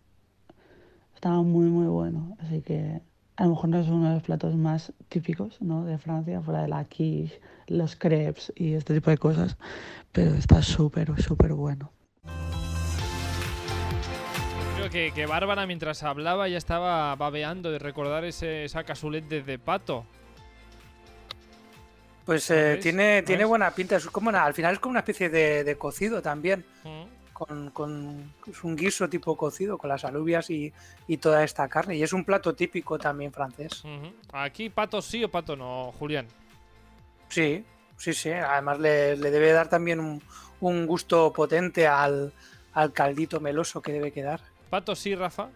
Estaba muy, muy bueno. Así que a lo mejor no es uno de los platos más típicos, ¿no? de Francia, fuera de la quiche, los crepes y este tipo de cosas. Pero está súper, súper bueno. Creo que, que Bárbara mientras hablaba ya estaba babeando de recordar ese, esa de, de pato. Pues ¿No eh, tiene, ¿No tiene buena pinta. Es como una- al final es como una especie de, de cocido también. Mm. Con, con- es un guiso tipo cocido con las alubias y, y toda esta carne. Y es un plato típico también francés. Aquí pato sí o pato no, Julián. Sí, sí, sí. Además le, le debe dar también un, un gusto potente al, al caldito meloso que debe quedar. Pato sí, Rafa.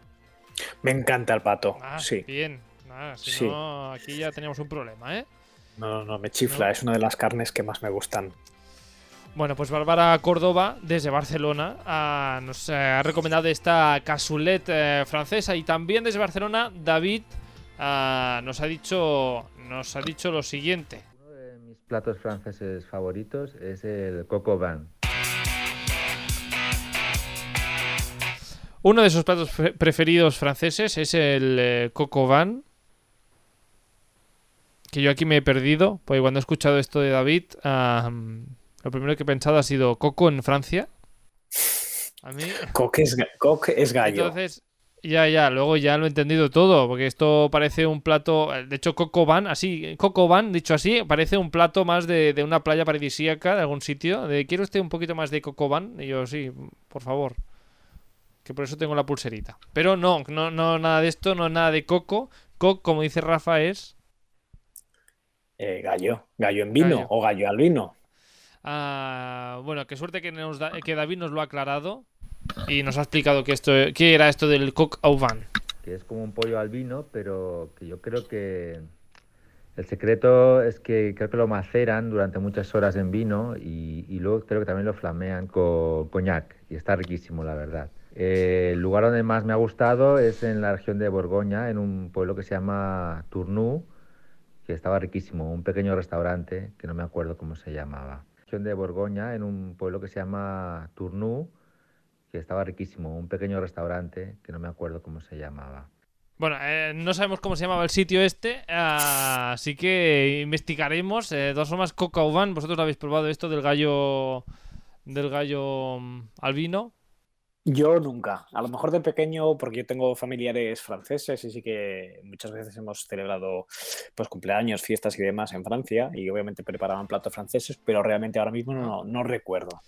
Me encanta el pato. Ah, sí. bien. Ah, si Sí. no, aquí ya teníamos un problema, ¿eh? No, no, no, me chifla. No. Es una de las carnes que más me gustan. Bueno, pues Bárbara Córdoba, desde Barcelona, ah, nos eh, ha recomendado esta cazulet eh, francesa y también desde Barcelona, David ah, nos ha dicho nos ha dicho lo siguiente. Uno de mis platos franceses favoritos es el coco van. Uno de sus platos pre- preferidos franceses es el eh, coq au vin, que yo aquí me he perdido, porque cuando he escuchado esto de David, lo primero que he pensado ha sido coco en Francia. A mí Coque es, coque es gallo. Entonces, ya, ya, luego ya lo he entendido todo, porque esto parece un plato, de hecho, Coco Van, así, Coco Van, dicho así, parece un plato más de, de una playa paradisíaca de algún sitio, de quiero usted un poquito más de Coco Van, y yo, sí, por favor, que por eso tengo la pulserita. Pero no, no, no, nada de esto, no nada de coco, coco, como dice Rafa, es... Eh, gallo. Gallo en vino Gallo. o gallo al vino. Ah, bueno, qué suerte que, nos da- que David nos lo ha aclarado y nos ha explicado que esto, qué era esto del coq au vin. que es como un pollo al vino, pero que yo creo que el secreto es que creo que lo maceran durante muchas horas en vino y, y luego creo que también lo flamean con coñac y está riquísimo, la verdad. Eh, el lugar donde más me ha gustado es en la región de Borgoña, en un pueblo que se llama Tournou, que estaba riquísimo, un pequeño restaurante que no me acuerdo cómo se llamaba. De Borgoña, en un pueblo que se llama Tournou, que estaba riquísimo, un pequeño restaurante que no me acuerdo cómo se llamaba. Bueno, eh, no sabemos cómo se llamaba el sitio este, así que investigaremos. Eh, de todas formas, Coca au vin, ¿vosotros lo habéis probado esto del gallo del gallo mm, albino? Yo nunca. A lo mejor de pequeño, porque yo tengo familiares franceses y sí que muchas veces hemos celebrado pues cumpleaños, fiestas y demás en Francia y obviamente preparaban platos franceses, pero realmente ahora mismo no, no recuerdo.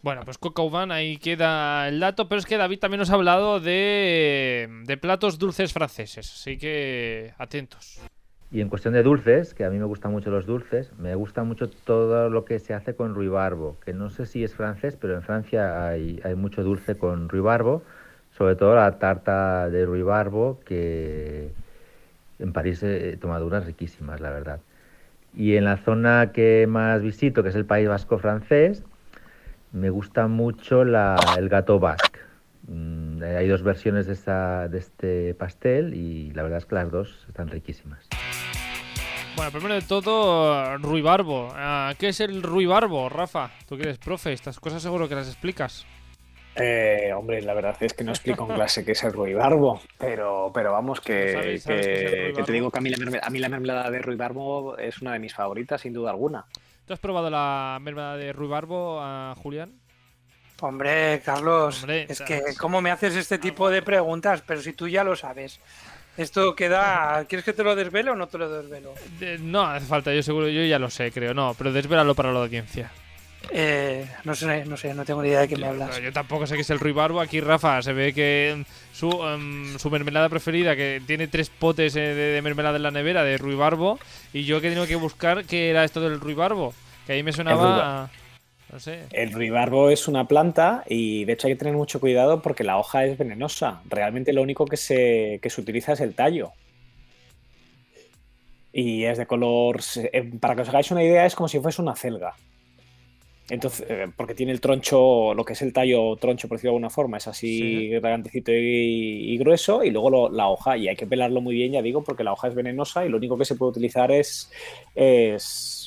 Bueno, pues Coca au vin, ahí queda el dato, pero es que David también nos ha hablado de, de platos dulces franceses, así que atentos. Y en cuestión de dulces, que a mí me gustan mucho los dulces, me gusta mucho todo lo que se hace con ruibarbo, que no sé si es francés, pero en Francia hay, hay mucho dulce con ruibarbo, sobre todo la tarta de ruibarbo, que en París he tomado unas riquísimas, la verdad. Y en la zona que más visito, que es el País Vasco francés, me gusta mucho la- el gato basque. Mm, hay dos versiones de, esta- de este pastel y la verdad es que las dos están riquísimas. Bueno, primero de todo, ruibarbo. Ah, ¿Qué es el ruibarbo, Rafa? Tú que eres profe, estas cosas seguro que las explicas. Eh, hombre, la verdad es que no explico en clase qué es el ruibarbo, pero, pero vamos, que, ¿No sabéis- sabes qué es el que- que ruibarbo? te digo que a mí, la mermelada, a mí la mermelada de ruibarbo es una de mis favoritas, sin duda alguna. ¿Tú has probado la mermelada de ruibarbo, ah, Julián? Hombre, Carlos, Hombre, es que ¿cómo me haces este tipo de preguntas? Pero si tú ya lo sabes. Esto queda... ¿Quieres que te lo desvele o no te lo desvelo? De- no hace falta, yo seguro, yo ya lo sé, creo, no, pero desvélalo para la audiencia. Eh, no sé, no sé, no tengo ni idea de qué me hablas. Yo tampoco sé qué es el ruibarbo. Aquí Rafa se ve que mm, su, em, su mermelada preferida, que tiene tres potes eh, de, de mermelada en la nevera de ruibarbo, y yo que he tenido que buscar qué era esto del ruibarbo, que ahí me sonaba, no sé. El ruibarbo es una planta y de hecho hay que tener mucho cuidado porque la hoja es venenosa. Realmente lo único que se, que se utiliza es el tallo. Y es de color... eh, Para que os hagáis una idea, es como si fuese una celga. Entonces, eh, porque tiene el troncho, lo que es el tallo troncho, por decirlo de alguna forma, es así Sí. grandecito y, y grueso, y luego lo- la hoja, y hay que pelarlo muy bien, ya digo, porque la hoja es venenosa y lo único que se puede utilizar es, es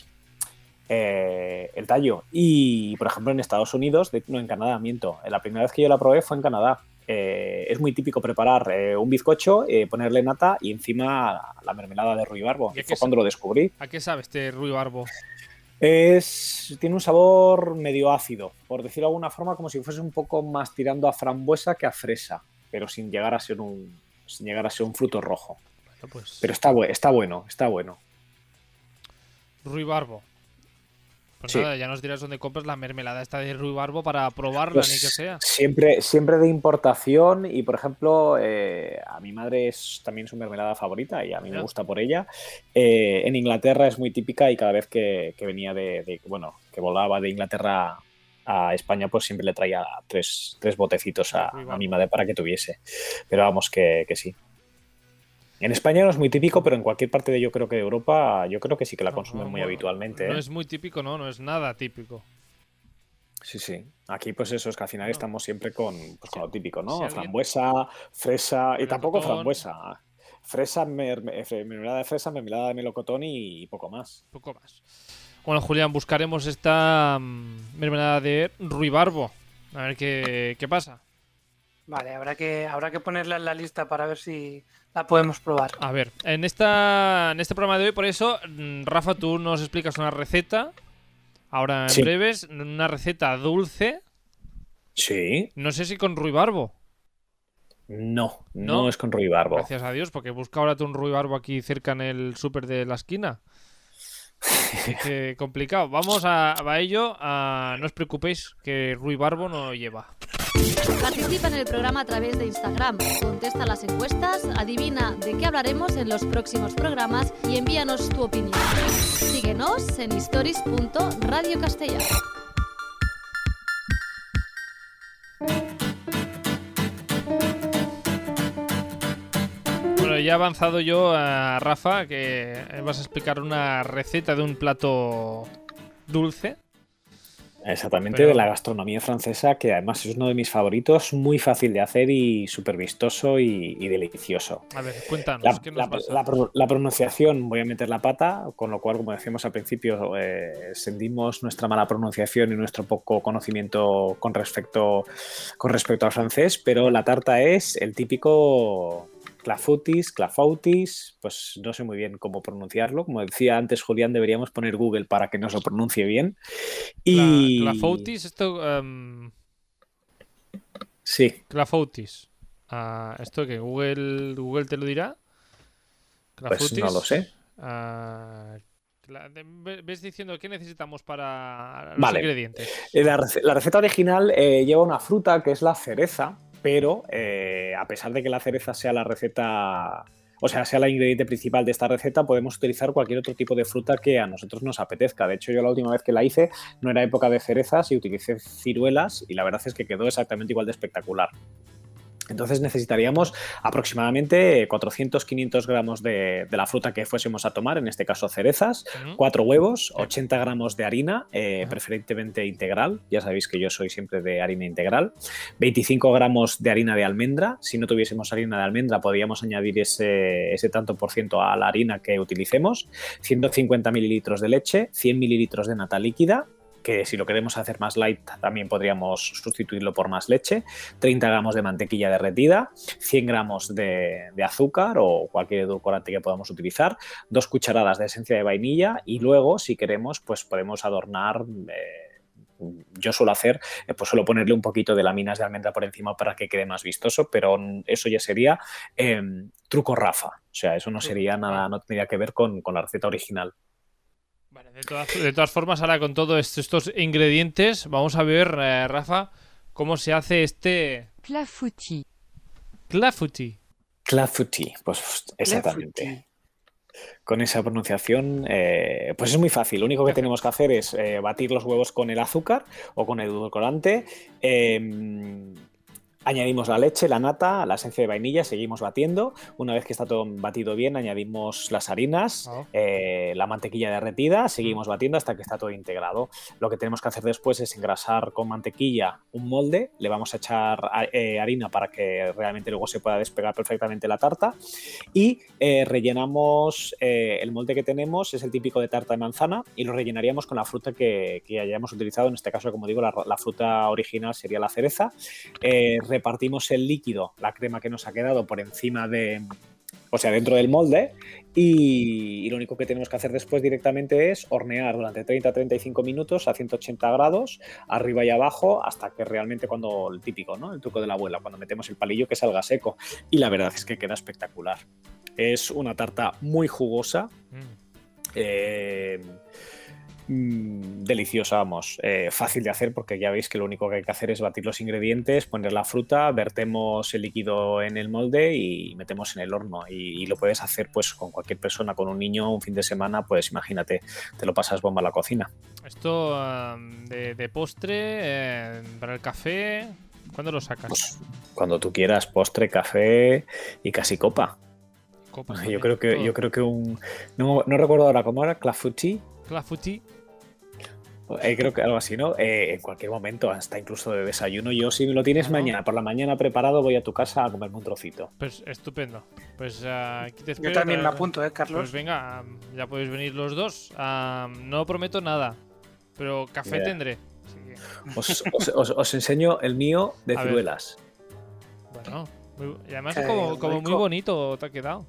eh, el tallo. Y, por ejemplo, en Estados Unidos, de- no en Canadá, miento, la primera vez que yo la probé fue en Canadá. Eh, es muy típico preparar eh, un bizcocho, eh, ponerle nata y encima la mermelada de ruibarbo. ¿Y a Y qué fue cuando lo descubrí. ¿A qué sabe este ruibarbo? Es, tiene un sabor medio ácido, por decirlo de alguna forma, como si fuese un poco más tirando a frambuesa que a fresa. pero sin llegar a ser un, sin llegar a ser un fruto rojo. Bueno, pues, Pero está, está bueno, está bueno. Ruibarbo. Pues Sí. nada, ya nos dirás dónde compras la mermelada esta de Ruibarbo para probarla, Pues ni que sea. Siempre, siempre de importación y, por ejemplo, eh, a mi madre es también su mermelada favorita y a mí me gusta por ella. Eh, en Inglaterra es muy típica y cada vez que, que venía de, de- bueno, que volaba de Inglaterra a España, pues siempre le traía tres, tres botecitos a, a mi madre para que tuviese. Pero vamos, que, que sí. En España no es muy típico, pero en cualquier parte de yo creo que de Europa, yo creo que sí que la consumen muy habitualmente. No ¿eh? es muy típico, no, no es nada típico. Sí, sí. Aquí, pues eso, es que al final estamos siempre con, pues, con lo típico, ¿no? alguien- Frambuesa, fresa, y tampoco frambuesa. Fresa, fre- mermelada de fresa, mermelada de melocotón y, poco más. Poco más. Bueno, Julián, buscaremos esta mm, mermelada de Ruibarbo. A ver qué, qué pasa. Vale, habrá que, habrá que ponerla en la lista para ver si la podemos probar. A ver, en, esta, en este programa de hoy, por eso, mm, Rafa, tú nos explicas una receta. Ahora en Sí. breves, una receta dulce. Sí. No sé si con ruibarbo. No, no, ¿No? es con ruibarbo. Gracias a Dios, porque busca ahora tú un ruibarbo aquí cerca en el súper de la esquina. Que complicado. Vamos a, a ello. a- no os preocupéis que ruibarbo no lleva. Participa en el programa a través de Instagram, contesta las encuestas, adivina de qué hablaremos en los próximos programas y envíanos tu opinión. Síguenos en stories.radiocastellano. Bueno, ya he avanzado yo a Rafa que vas a explicar una receta de un plato dulce. Exactamente, Pero- de la gastronomía francesa, que además es uno de mis favoritos, muy fácil de hacer y súper vistoso y, y delicioso. A ver, cuéntanos. La, ¿qué nos la- pasa? la pro- la pronunciación, voy a meter la pata, con lo cual, como decíamos al principio, eh, sentimos nuestra mala pronunciación y nuestro poco conocimiento con respecto, con respecto al francés, pero la tarta es el típico clafoutis, clafoutis, pues no sé muy bien cómo pronunciarlo. Como decía antes Julián, deberíamos poner Google para que nos lo pronuncie bien. Y... Clafoutis, esto. em, Sí, Clafoutis. Ah, ¿Esto que ¿Google, ¿Google te lo dirá? Pues no lo sé. Ah, ves diciendo qué necesitamos para los Vale. ingredientes. Eh, La, la receta original eh, lleva una fruta que es la cereza, pero eh, a pesar de que la cereza sea la receta, o sea, sea el ingrediente principal de esta receta, podemos utilizar cualquier otro tipo de fruta que a nosotros nos apetezca. De hecho, yo la última vez que la hice no era época de cerezas y utilicé ciruelas y la verdad es que quedó exactamente igual de espectacular. Entonces necesitaríamos aproximadamente 400-500 gramos de, de la fruta que fuésemos a tomar, en este caso cerezas, cuatro huevos, 80 gramos de harina, eh, preferentemente integral, ya sabéis que yo soy siempre de harina integral, 25 gramos de harina de almendra, si no tuviésemos harina de almendra podríamos añadir ese, ese tanto por ciento a la harina que utilicemos, 150 mililitros de leche, 100 mililitros de nata líquida, que si lo queremos hacer más light también podríamos sustituirlo por más leche, 30 gramos de mantequilla derretida, 100 gramos de, de azúcar o cualquier edulcorante que podamos utilizar, dos cucharadas de esencia de vainilla y luego si queremos pues podemos adornar... eh, yo suelo hacer, eh, pues suelo ponerle un poquito de láminas de almendra por encima para que quede más vistoso, pero eso ya sería eh, truco Rafa. O sea, eso no sería nada, no tendría que ver con, con la receta original. Vale, de todas, de todas formas, ahora con todos est- estos ingredientes, vamos a ver, eh, Rafa, cómo se hace este Clafoutis. clafoutis. Clafoutis, pues exactamente. Con esa pronunciación, eh, pues es muy fácil. Lo único que tenemos que hacer es eh, batir los huevos con el azúcar o con el edulcorante. eh, añadimos la leche, la nata, la esencia de vainilla, seguimos batiendo. Una vez que está todo batido bien, añadimos las harinas, Ah. eh, la mantequilla derretida, seguimos batiendo hasta que está todo integrado. Lo que tenemos que hacer después es engrasar con mantequilla un molde, le vamos a echar eh, harina para que realmente luego se pueda despegar perfectamente la tarta y eh, rellenamos el molde que tenemos, es el típico de tarta de manzana y lo rellenaríamos con la fruta que, que hayamos utilizado, en este caso como digo la, la fruta original sería la cereza. Repartimos el líquido, la crema que nos ha quedado por encima de, o sea, dentro del molde, y, y lo único que tenemos que hacer después directamente es hornear durante 30-35 minutos a 180 grados, arriba y abajo, hasta que realmente cuando el típico, ¿no? El truco de la abuela, cuando metemos el palillo que salga seco. Y la verdad es que queda espectacular. Es una tarta muy jugosa. eh, mm, deliciosa, vamos, eh, fácil de hacer porque ya veis que lo único que hay que hacer es batir los ingredientes, poner la fruta, vertemos el líquido en el molde y metemos en el horno. Y, y lo puedes hacer pues con cualquier persona, con un niño, un fin de semana, pues imagínate, te lo pasas bomba a la cocina. Esto de, de postre, eh, para el café, ¿cuándo lo sacas? Cuando tú quieras, postre, café y casi copa. Copas Yo creo que, todo. yo creo que un. No, no recuerdo ahora cómo era, clafouti. Clafouti. Eh, creo que algo así, ¿no? Eh, en cualquier momento, hasta incluso de desayuno. Yo, si lo tienes mañana, por la mañana preparado, voy a tu casa a comerme un trocito. Pues estupendo. Pues ah, aquí te Yo espero. también me Te- apunto, ¿eh, Carlos? Pues venga, ya podéis venir los dos. No prometo nada, pero café tendré. Os, os- os- os enseño el mío de A ver. ciruelas. bueno, muy- y además como, como muy bonito te ha quedado.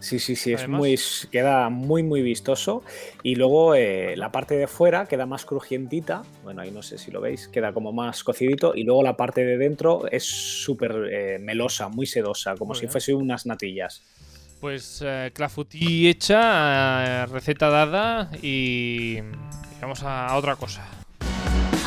Sí, sí, sí, es Además- muy, queda muy, muy vistoso. Y luego eh, la parte de fuera queda más crujientita. Bueno, ahí no sé si lo veis, queda como más cocidito. Y luego la parte de dentro es súper eh, melosa, muy sedosa, como si bien. fuese unas natillas. Pues eh, clafouti hecha, receta dada y, vamos a otra cosa.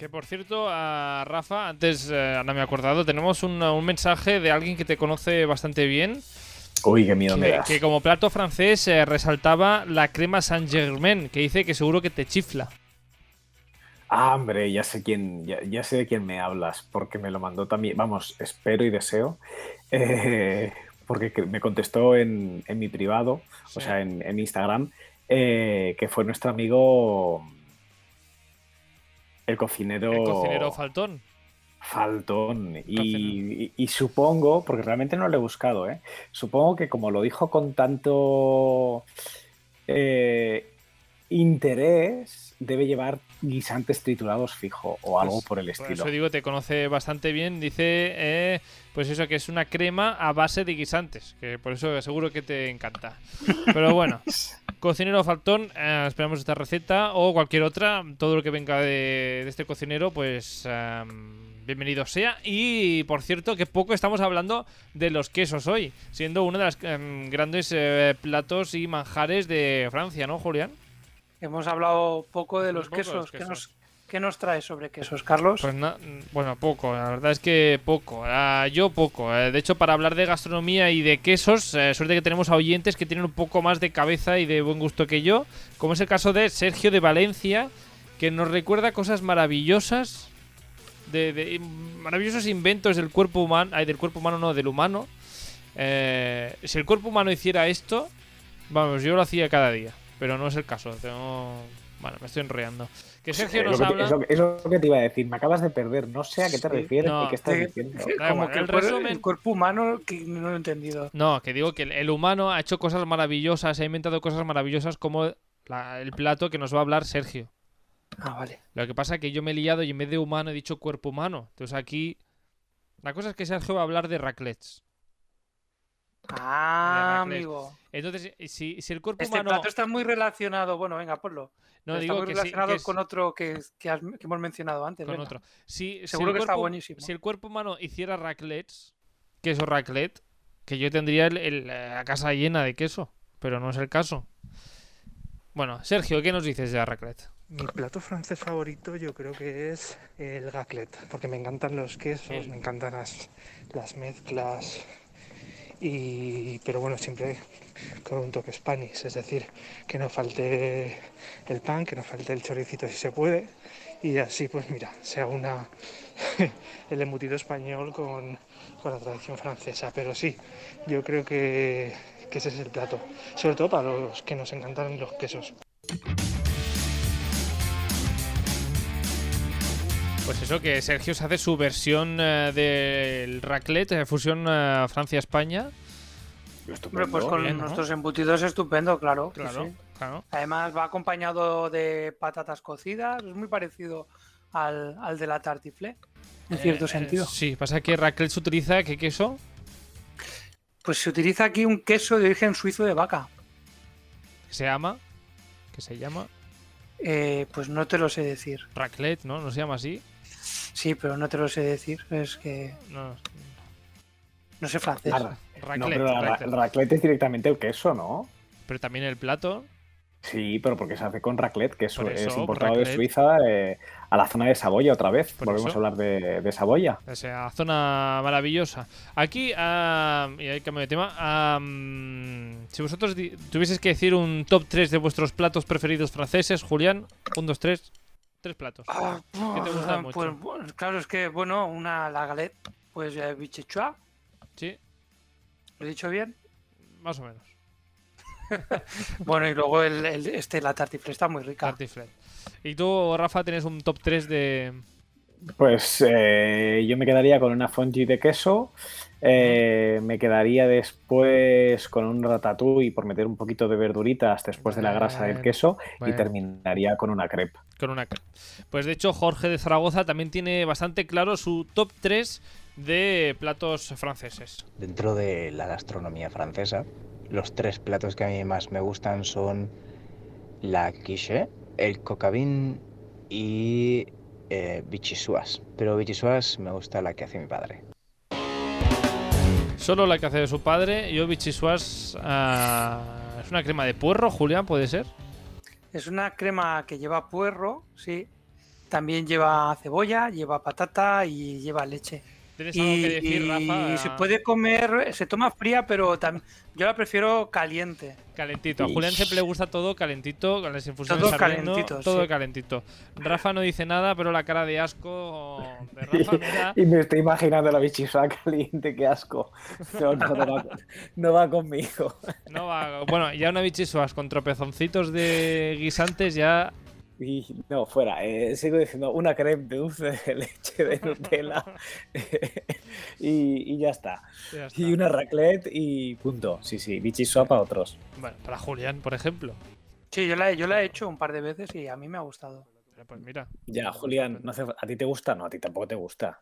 Que por cierto, a Rafa, antes eh, no me he acordado, tenemos un, un mensaje de alguien que te conoce bastante bien. Uy, qué miedo me Que, das. que como plato francés eh, resaltaba la crema Saint-Germain, que dice que seguro que te chifla. Ah, hombre, ya sé quién, ya, ya sé de quién me hablas, porque me lo mandó también. Vamos, espero y deseo. eh, porque que- me contestó en, en mi privado, o sea, en, en Instagram, que fue nuestro amigo el cocinero. El cocinero faltón. Faltón. Y, y- y supongo, porque realmente no lo he buscado, ¿eh? supongo que como lo dijo con tanto eh, interés, debe llevar guisantes triturados fijo o algo Pues, por el Por estilo. eso digo, te conoce bastante bien. Dice, eh, pues eso, que es una crema a base de guisantes. Que por eso seguro que te encanta. Pero bueno, cocinero faltón, eh, esperamos esta receta o cualquier otra. Todo lo que venga de, de este cocinero, pues em, bienvenido sea. Y por cierto, que poco estamos hablando de los quesos hoy, siendo uno de los grandes eh, platos y manjares de Francia, ¿no, Julián? Hemos hablado poco de los poco de los quesos. ¿Qué nos, ¿Qué nos trae sobre quesos, Carlos? Pues na- bueno, poco, la verdad es que poco. Ah, yo poco. Eh, de hecho, para hablar de gastronomía y de quesos, eh, suerte que tenemos a oyentes que tienen un poco más de cabeza y de buen gusto que yo, como es el caso de Sergio de Valencia, que nos recuerda cosas maravillosas, de, de- maravillosos inventos del cuerpo humano, ay, del cuerpo humano no, del humano. Eh, si el cuerpo humano hiciera esto, vamos, yo lo hacía cada día, pero no es el caso. Tengo... Bueno, me estoy enrollando. Que Sergio nos te- habla... es, lo, que- es lo que te iba a decir, me acabas de perder, no sé a qué te Sí. refieres No, y qué estás te- diciendo. Como igual, que el resumen- el cuerpo humano, que no lo he entendido. No, que digo que el, el humano ha hecho cosas maravillosas, ha inventado cosas maravillosas como la- el plato que nos va a hablar Sergio. Ah, vale. Lo que pasa es que yo me he liado y en vez de humano he dicho cuerpo humano. Entonces aquí... La cosa es que Sergio va a hablar de raclets. Ah, amigo. Entonces, si, si el cuerpo Este humano... plato está muy relacionado. Bueno, venga, ponlo. No, está digo muy que sí, relacionado que es- con otro que, que has- que hemos mencionado antes. con venga. otro. Si, si Seguro el que está buenísimo. Si el cuerpo humano hiciera raclets, queso raclet, que yo tendría el- el- la casa llena de queso, pero no es el caso. Bueno, Sergio, ¿qué nos dices de raclet? Mi plato francés favorito yo creo que es el gaclet, porque me encantan los quesos, me encantan las, las mezclas, y, pero bueno, siempre con un toque Spanish, es decir, que no falte el pan, que no falte el choricito si se puede, y así pues mira, sea una el embutido español con, con la tradición francesa, pero sí, yo creo que, que ese es el plato. Sobre todo para los que nos encantan los quesos. Pues eso, que Sergio se hace su versión eh, del raclette, eh, fusión eh, Francia-España. Hombre, pues con Bien, ¿no? nuestros embutidos estupendo, claro. Claro, sí. claro. Además va acompañado de patatas cocidas, es muy parecido al, al de la tartiflé, en cierto Eh, sentido. Sí, pasa que raclette se utiliza, ¿qué queso? Pues se utiliza aquí un queso de origen suizo de vaca. Se llama, que se llama Eh, pues no te lo sé decir. raclette, ¿no? ¿No se llama así? Sí, pero no te lo sé decir. Es que No, no sé francés. Ah, raclette, no, pero la- raclette. el raclette es directamente el queso, ¿no? Pero también el plato. Sí, pero porque se hace con raclette, que es, importado raclette. de Suiza eh, a la zona de Saboya otra vez. Por Volvemos eso. a hablar de, de Saboya. O sea, zona maravillosa. Aquí, ah, y hay cambio de tema. si vosotros tuvieseis que decir un top 3 de vuestros platos preferidos franceses, Julián, un, dos, tres. Tres platos. Ah, ¿Qué te gusta mucho? Pues bueno, claro, es que bueno, una la galette, pues eh, bichechua, Sí, ¿lo he dicho bien? más o menos. Bueno, y luego el, el- este, la tartiflé está muy rica. Tartiflette. Y tú, Rafa, tienes un top 3 de. Pues eh, yo me quedaría con una fondue de queso. eh, me quedaría después con un ratatouille por meter un poquito de verduritas después de la grasa del queso bueno. y terminaría con una crepe. Con una. cre- Pues de hecho, Jorge de Zaragoza también tiene bastante claro su top 3 de platos franceses. Dentro de la gastronomía francesa, los tres platos que a mí más me gustan son la quiche, el cocabín y eh, bichisuas. Pero bichisuas me gusta la que hace mi padre. Solo la que hace de su padre. Yo, bichisuas. ah, es una crema de puerro, Julián, ¿puede ser? Es una crema que lleva puerro, sí. También lleva cebolla, lleva patata y lleva leche. ¿Tienes algo que decir, Rafa? y se puede comer, se toma fría, pero yo la prefiero caliente. Calentito. A Julián siempre le gusta todo calentito, con las infusiones Todo calentito, todo sí. calentito. Rafa no dice nada, pero la cara de asco de Rafa Y me estoy imaginando la bichisua caliente, qué asco. No, no, no va, no va conmigo. No va- Bueno, ya una bichisuas con tropezoncitos de guisantes ya. Y no, fuera. eh, sigo diciendo una creme de dulce de leche de Nutella. y, y ya está. Ya está. Y una raclette y punto. Sí, sí, bichisua para otros. Bueno, para Julián, por ejemplo. Sí, yo la, he- yo la he hecho un par de veces y a mí me ha gustado. Pues mira. Ya, Julián, no hace- ¿a ti te gusta? No, a ti tampoco te gusta.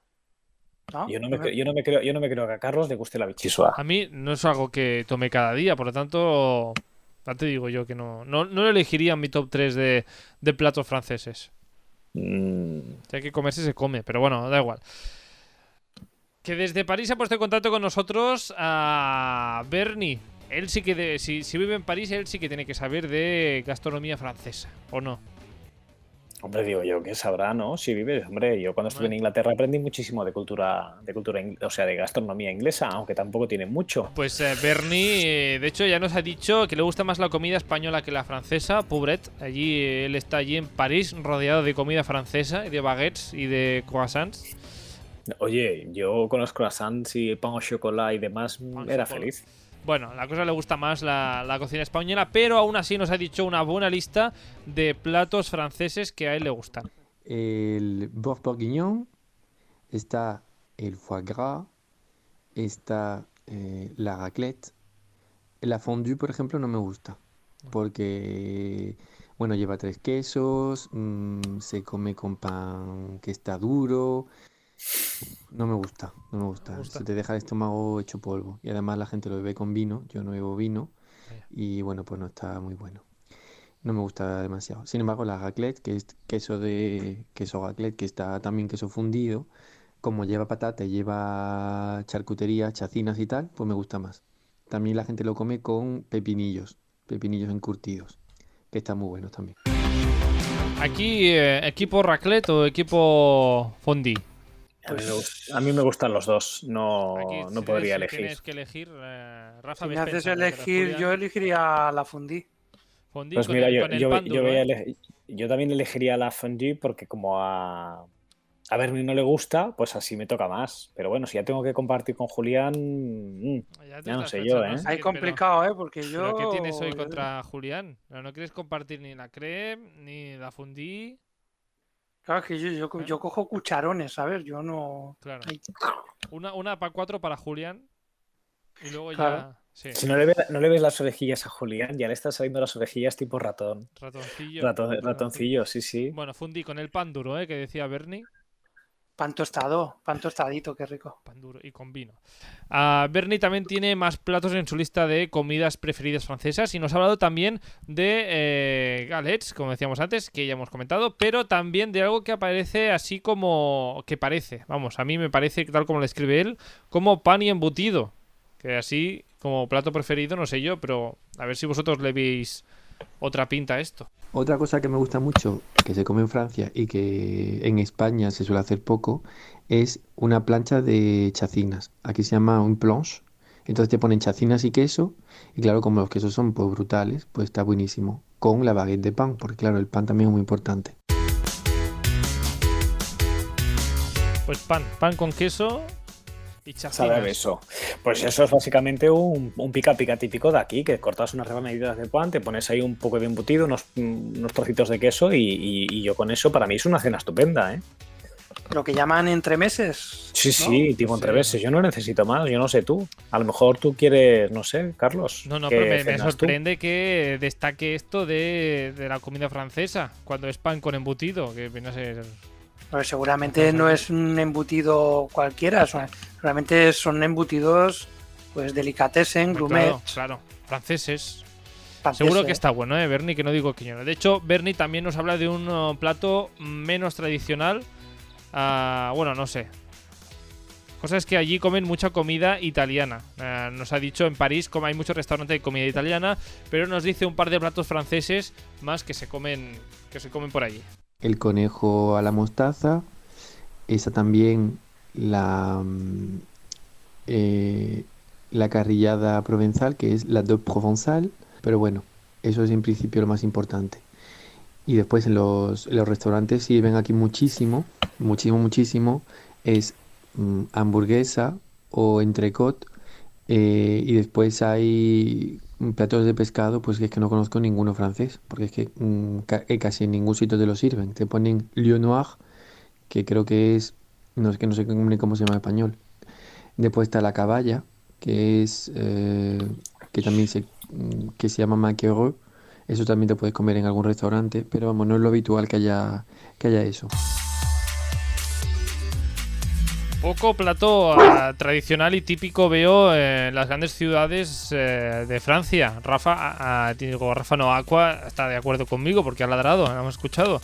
¿no? Yo no, me, yo, no me creo, yo no me creo que a Carlos le guste la bichisua. A mí no es algo que tome cada día, por lo tanto. Ya te digo yo que no. No, no lo elegiría en mi top 3 de, de platos franceses. Mm, Si hay que comerse, se come, pero bueno, da igual. Que desde París ha puesto en contacto con nosotros a Bernie. Él sí que, de- si, si vive en París, él sí que tiene que saber de gastronomía francesa, ¿o no? Hombre, digo yo, que sabrá, ¿no? Si vives, hombre, yo cuando estuve en Inglaterra aprendí muchísimo de cultura, de cultura, o sea, de gastronomía inglesa, aunque tampoco tiene mucho. Pues eh, Bernie, eh, de hecho, ya nos ha dicho que le gusta más la comida española que la francesa. Pobret, allí eh, él está allí en París, rodeado de comida francesa y de baguettes y de croissants. Oye, yo con los croissants y pan au chocolat y demás era feliz. Bueno, la cosa le gusta más la, cocina española, pero aún así nos ha dicho una buena lista de platos franceses que a él le gustan. el bourguignon, está el foie gras, está eh, la raclette. La fondue, por ejemplo, no me gusta, porque, bueno, lleva tres quesos, mm, se come con pan que está duro. No me gusta, no me gusta. Se te deja el estómago hecho polvo. Y además la gente lo bebe con vino, yo no bebo vino, y bueno, pues no está muy bueno. No me gusta demasiado. Sin embargo, la raclette, que es queso de queso raclette, que está también queso fundido, como lleva patata y lleva charcutería, chacinas y tal, pues me gusta más. También la gente lo come con pepinillos, pepinillos encurtidos, que están muy buenos también. Aquí, eh, equipo raclette o equipo fondue. A mí, me, gust- a mí me gustan los dos, no, Aquí, no si podría elegir. Tienes que elegir, eh, Rafa. Si me haces elegir, yo elegiría la fundí. fondue Pues con mira, el- yo, con el yo- ¿eh? también elegiría la fondue porque como a, a Bernie no le gusta, pues así me toca más. Pero bueno, si ya tengo que compartir con Julián, mm, Ya, ya no sé yo, ¿eh? Hay complicado, ¿eh? Porque yo. ¿Pero qué tienes hoy contra Julián? No, no quieres compartir ni la creme, ni la fundí. Claro, que yo, yo, yo cojo cucharones, ¿sabes? Yo no. Claro. Una, una para cuatro para Julián. Y luego Claro. ya. Sí. Si no le, ve- no le ves las ovejillas a Julián, ya le están saliendo las ovejillas tipo ratón. Ratoncillo. Rato- ratoncillo, sí, sí. Bueno, fundí con el pan duro, ¿eh? Que decía Bernie. Pan tostado, pan tostadito, qué rico. Pan duro y con vino. Ah, Bernie también tiene más platos en su lista de comidas preferidas francesas y nos ha hablado también de eh, galets, como decíamos antes, que ya hemos comentado, pero también de algo que aparece así como que parece, vamos, a mí me parece tal como lo escribe él, como pan y embutido, que así como plato preferido, no sé yo, pero a ver si vosotros le veis otra pinta esto. Otra cosa que me gusta mucho, que se come en Francia y que en España se suele hacer poco, es una plancha de chacinas. Aquí se llama un planche. Entonces te ponen chacinas y queso, y claro, como los quesos son pues brutales, pues está buenísimo. Con la baguette de pan, porque claro, el pan también es muy importante. Pues pan, pan con queso Sabe beso. Pues eso es básicamente un, un pica pica típico de aquí, que cortas unas rebanadas de pan, te pones ahí un poco de embutido, unos, unos trocitos de queso y, y- y yo con eso, para mí es una cena estupenda, ¿eh? Lo que llaman entremeses. Sí, ¿no? sí, tipo entre veces. Yo no necesito más, yo no sé tú. A lo mejor tú quieres, no sé, Carlos. No, no, ¿qué pero me, me cenas tú? sorprende que destaque esto de, de la comida francesa, cuando es pan con embutido, que viene a ser... Pues seguramente no es un embutido cualquiera, son- seguramente son embutidos pues delicatessen, gourmet. Claro, claro, franceses. Seguro que está bueno, ¿eh, Bernie? Que no digo que yo no. De hecho, Bernie también nos habla de un uh, plato menos tradicional. ah, bueno, no sé. Cosa es que allí comen mucha comida italiana. Ah, nos ha dicho en París como hay muchos restaurantes de comida italiana, pero nos dice un par de platos franceses más que se comen que se comen por allí. El conejo a la mostaza, esa también la, mm, eh, la carrillada provenzal, que es la dope provençal, pero bueno, eso es en principio lo más importante. Y después en los, en los restaurantes sirven aquí muchísimo, muchísimo, muchísimo, es mm, hamburguesa o entrecot, eh, y después hay platos de pescado, pues es que no conozco ninguno francés, porque es que mm, eh, casi en ningún sitio te lo sirven. Te ponen lieu noir, que creo que es, no es que no sé cómo, se llama en español. Después está la caballa, que es, eh, que también se, mm, que se llama maquereau. Eso también te puedes comer en algún restaurante, pero vamos, no es lo habitual que haya, que haya eso. Poco plato ah, tradicional y típico veo en las grandes ciudades eh, de Francia. Rafa, ah, ah, digo, Rafa no, Aqua está de acuerdo conmigo porque ha ladrado, hemos escuchado.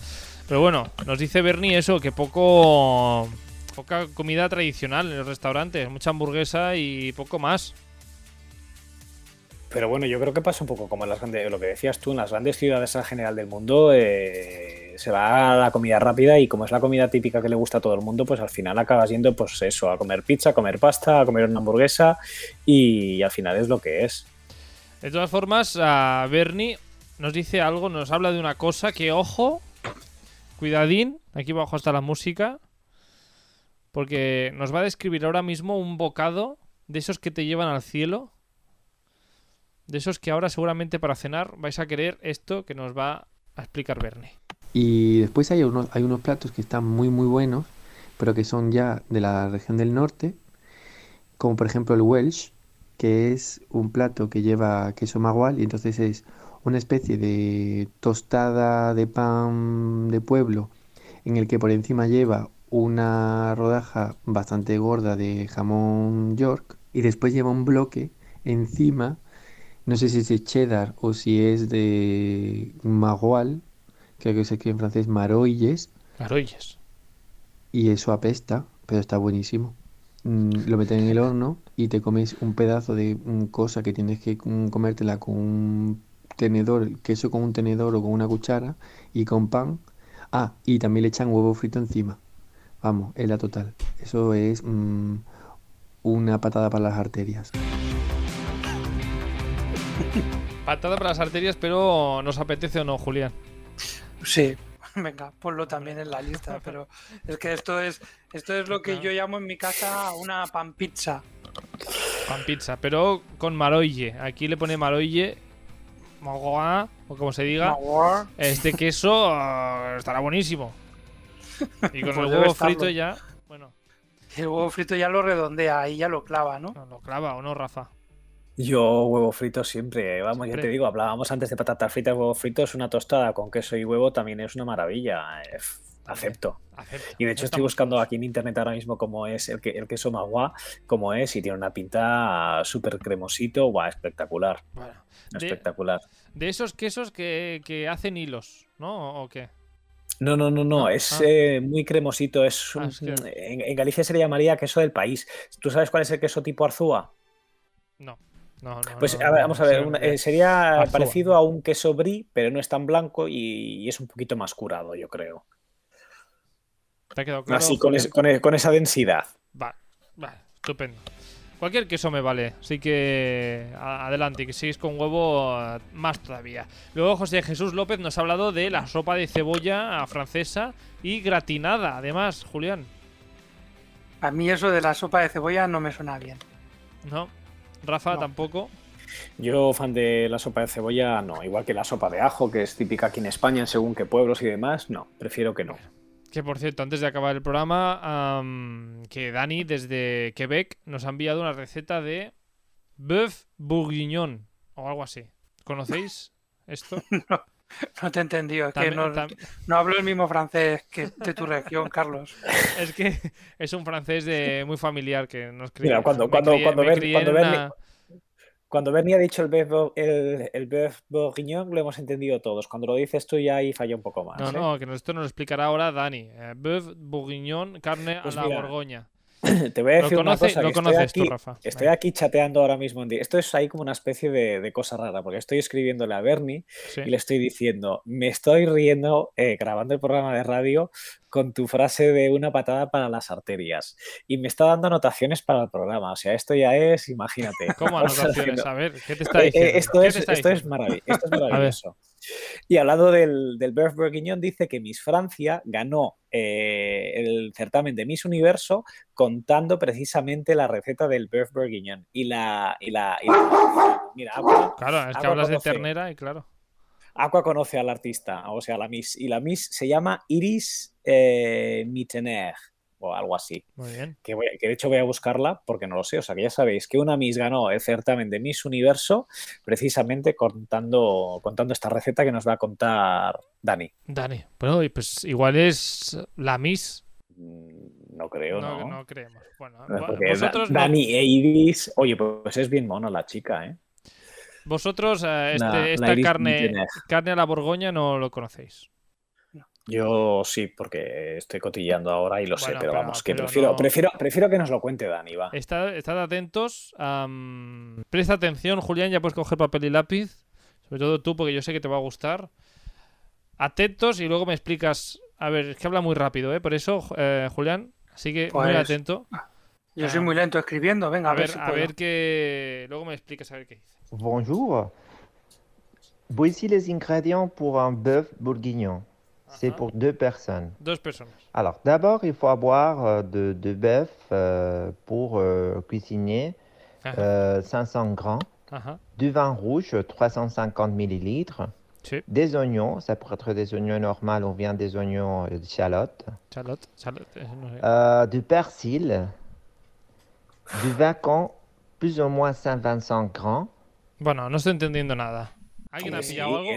Pero bueno, nos dice Bernie eso, que poco poca comida tradicional en los restaurantes, mucha hamburguesa y poco más. Pero bueno, yo creo que pasa un poco como en las grandes, lo que decías tú, en las grandes ciudades en general del mundo eh, se va a la comida rápida y como es la comida típica que le gusta a todo el mundo, pues al final acabas yendo pues eso, a comer pizza, a comer pasta, a comer una hamburguesa y, al final es lo que es. De todas formas, a Bernie nos dice algo, nos habla de una cosa que, ojo, cuidadín, aquí abajo está la música, porque nos va a describir ahora mismo un bocado de esos que te llevan al cielo, de esos que ahora seguramente para cenar vais a querer esto que nos va a explicar Bernie. Y después hay unos, hay unos platos que están muy muy buenos, pero que son ya de la región del norte, como por ejemplo el Welsh, que es un plato que lleva queso magual y entonces es una especie de tostada de pan de pueblo en el que por encima lleva una rodaja bastante gorda de jamón York y después lleva un bloque encima, no sé si es de cheddar o si es de magual, creo que se escribe en francés maroilles Maroilles. y eso apesta, pero está buenísimo. Mm, lo meten en el horno y te comes un pedazo de mm, cosa que tienes que mm, comértela con un tenedor, el queso con un tenedor o con una cuchara y con pan. Ah, y también le echan huevo frito encima. Vamos, es la total. Eso es una patada para las arterias. Patada para las arterias, pero ¿nos apetece o no, Julián? Sí. Venga, ponlo también en la lista, pero es que esto es esto es lo que yo llamo en mi casa una pan pizza. Pan pizza, pero con maroille. Aquí le pone maroille, magua, o como se diga. Magua. Este queso ah, estará buenísimo. Y con Pues el huevo frito ya. Bueno, El huevo frito ya lo redondea, ahí ya lo clava, ¿no? no, lo clava o no, Rafa. Yo huevo frito siempre, vamos, ya Siempre. te digo, hablábamos antes de patatas fritas, huevo frito es una tostada con queso y huevo también es una maravilla. eh, acepto. Acepto. Y de hecho estoy buscando aquí en internet ahora mismo cómo es el, que- el queso magua, cómo es, y tiene una pinta súper cremosito, guau, espectacular. Bueno, Espectacular. de esos quesos que, que hacen hilos, ¿no? ¿O qué? No, no, no, no, Ah, es ah. eh, muy cremosito. Es Ah, un- es que- en, en Galicia se le llamaría queso del país. ¿Tú sabes cuál es el queso tipo Arzúa? No. No, no, Pues no, a ver, no, vamos a ver, una- eh, eh, sería Arzúa. parecido a un queso brie, pero no es tan blanco y, y es un poquito más curado, yo creo. ¿Te ha quedado claro? Así, con, Julián? es- con con esa densidad. Vale, vale, estupendo. Cualquier queso me vale, así que a- adelante, que sigues con huevo más todavía. Luego José Jesús López nos ha hablado de la sopa de cebolla francesa y gratinada, además, Julián, A mí eso de la sopa de cebolla no me suena bien. ¿no? Rafa No. tampoco. Yo, fan de la sopa de cebolla, no. Igual que la sopa de ajo, que es típica aquí en España, en según qué pueblos y demás, no. Prefiero que no. Que por cierto, antes de acabar el programa, am, que Dani desde Quebec nos ha enviado una receta de bœuf bourguignon o algo así. ¿Conocéis esto? No te he entendido, es que no, tam- no hablo el mismo francés que de tu región, Carlos. Es que es un francés de muy familiar que nos crió. Mira, cuando, cuando, crié- cuando, me Ber- crié cuando una- cuando Bernie ha dicho el bœuf, bo- el, el bourguignon, lo hemos entendido todos. Cuando lo dices tú ya ahí falla un poco más. No, ¿eh? no, que esto nos lo explicará ahora Dani. Eh, Bœuf bourguignon, carne Pues a la mira, Borgoña. Te voy a decir una conoce- cosa. que estoy conoces tú, aquí, Rafa. Estoy aquí chateando ahora mismo. En Esto es ahí como una especie de, de cosa rara, porque estoy escribiéndole a Bernie Sí. y le estoy diciendo, me estoy riendo eh, grabando el programa de radio con tu frase de una patada para las arterias. Y me está dando anotaciones para el programa. O sea, esto ya es, imagínate. ¿Cómo anotaciones? A ver, ¿qué te está Eh, eh, diciendo? esto ¿Qué es, está esto es, esto es maravilloso. Y hablando del, del Bourguignon, dice que Miss Francia ganó eh, el certamen de Miss Universo contando precisamente la receta del Bœuf Bourguignon. Y la. Y la, y la- mira, Aqua, Claro, es que hablas de ternera y claro. Aqua conoce al artista, o sea, la Miss. Y la Miss se llama Iris eh, Mittener o algo así. Muy bien. Que, voy- que de hecho voy a buscarla porque no lo sé. O sea, que ya sabéis que una Miss ganó el certamen de Miss Universo precisamente contando, contando esta receta que nos va a contar Dani. Dani, bueno, pues igual es la Miss. Mm, No creo, ¿no? No, no creemos. Bueno, Porque vosotros, Da- no- Dani e Iris, oye, pues es bien mono la chica, ¿eh? Vosotros eh, este- La- esta carne, carne a la Borgoña no lo conocéis. Yo sí, porque estoy cotillando ahora y lo sé, pero, pero- vamos, que pero prefiero, no- prefiero, prefiero que nos lo cuente Dani, va. Estad, estad atentos. am, presta atención, Julián, ya puedes coger papel y lápiz. Sobre todo tú, porque yo sé que te va a gustar. Atentos y luego me explicas. A ver, es que habla muy rápido, ¿eh? Por eso, eh, Julián, así que muy Pues, atento. Yo soy muy lento escribiendo, venga, A a ver, ver, si a puedo. ver que. Luego me explicas a ver qué dice. Bonjour. Voici les ingrédients pour un bœuf bourguignon. C'est pour deux personnes. Dos personas. Alors, d'abord, il faut avoir euh, de, de bœuf euh, pour euh, cuisiner Ajá. euh, 500 grammes, Ajá. du vin rouge 350 millilitres, Sí. des oignons, ça pourrait être des oignons normaux ou bien des oignons de no sé. euh, du persil, du vacon plus ou moins 125 grammes, Bueno, no estoy entendiendo nada. ¿Alguien ha Sí, pillado algo?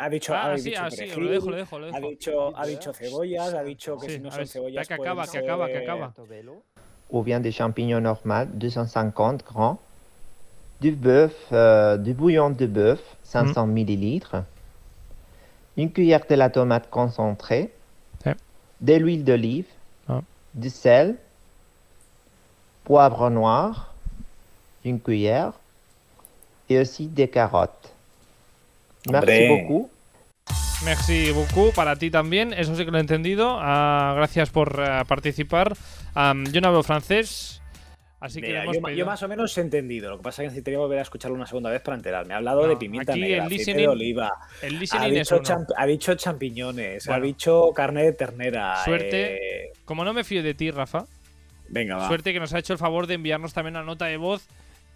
ha dicho, Ah, ha sí, dicho ah, sí, perejil, lo dejo, lo dejo, lo ha dejo. dicho, ha dicho cebollas, ha dicho que Sí, si no a son cebollas que acaba, que acaba, que acaba. ou bien des champignons normaux 250 grammes, du bœuf, euh, du bouillon de bœuf 500 millilitres, une cuillère de la tomate concentrée, Ouais. de l'huile d'olive, du sel, poivre noir, une cuillère, et aussi des carottes. Merci Hombre. beaucoup. Merci beaucoup para ti también, eso sí que lo he entendido. Ah, gracias por eh, participar. Am, yo no hablo francés, Así que Mira, le hemos yo, yo más o menos he entendido. Lo que pasa es que necesitaría volver a escucharlo una segunda vez para enterarme. Ha hablado No, de pimienta aquí negra, listening- de oliva. el ha, listening es dicho champ- ha dicho champiñones. Ha Bueno. dicho carne de ternera. Suerte. eh, Como no me fío de ti, Rafa, Venga, va. suerte que nos ha hecho el favor de enviarnos también una nota de voz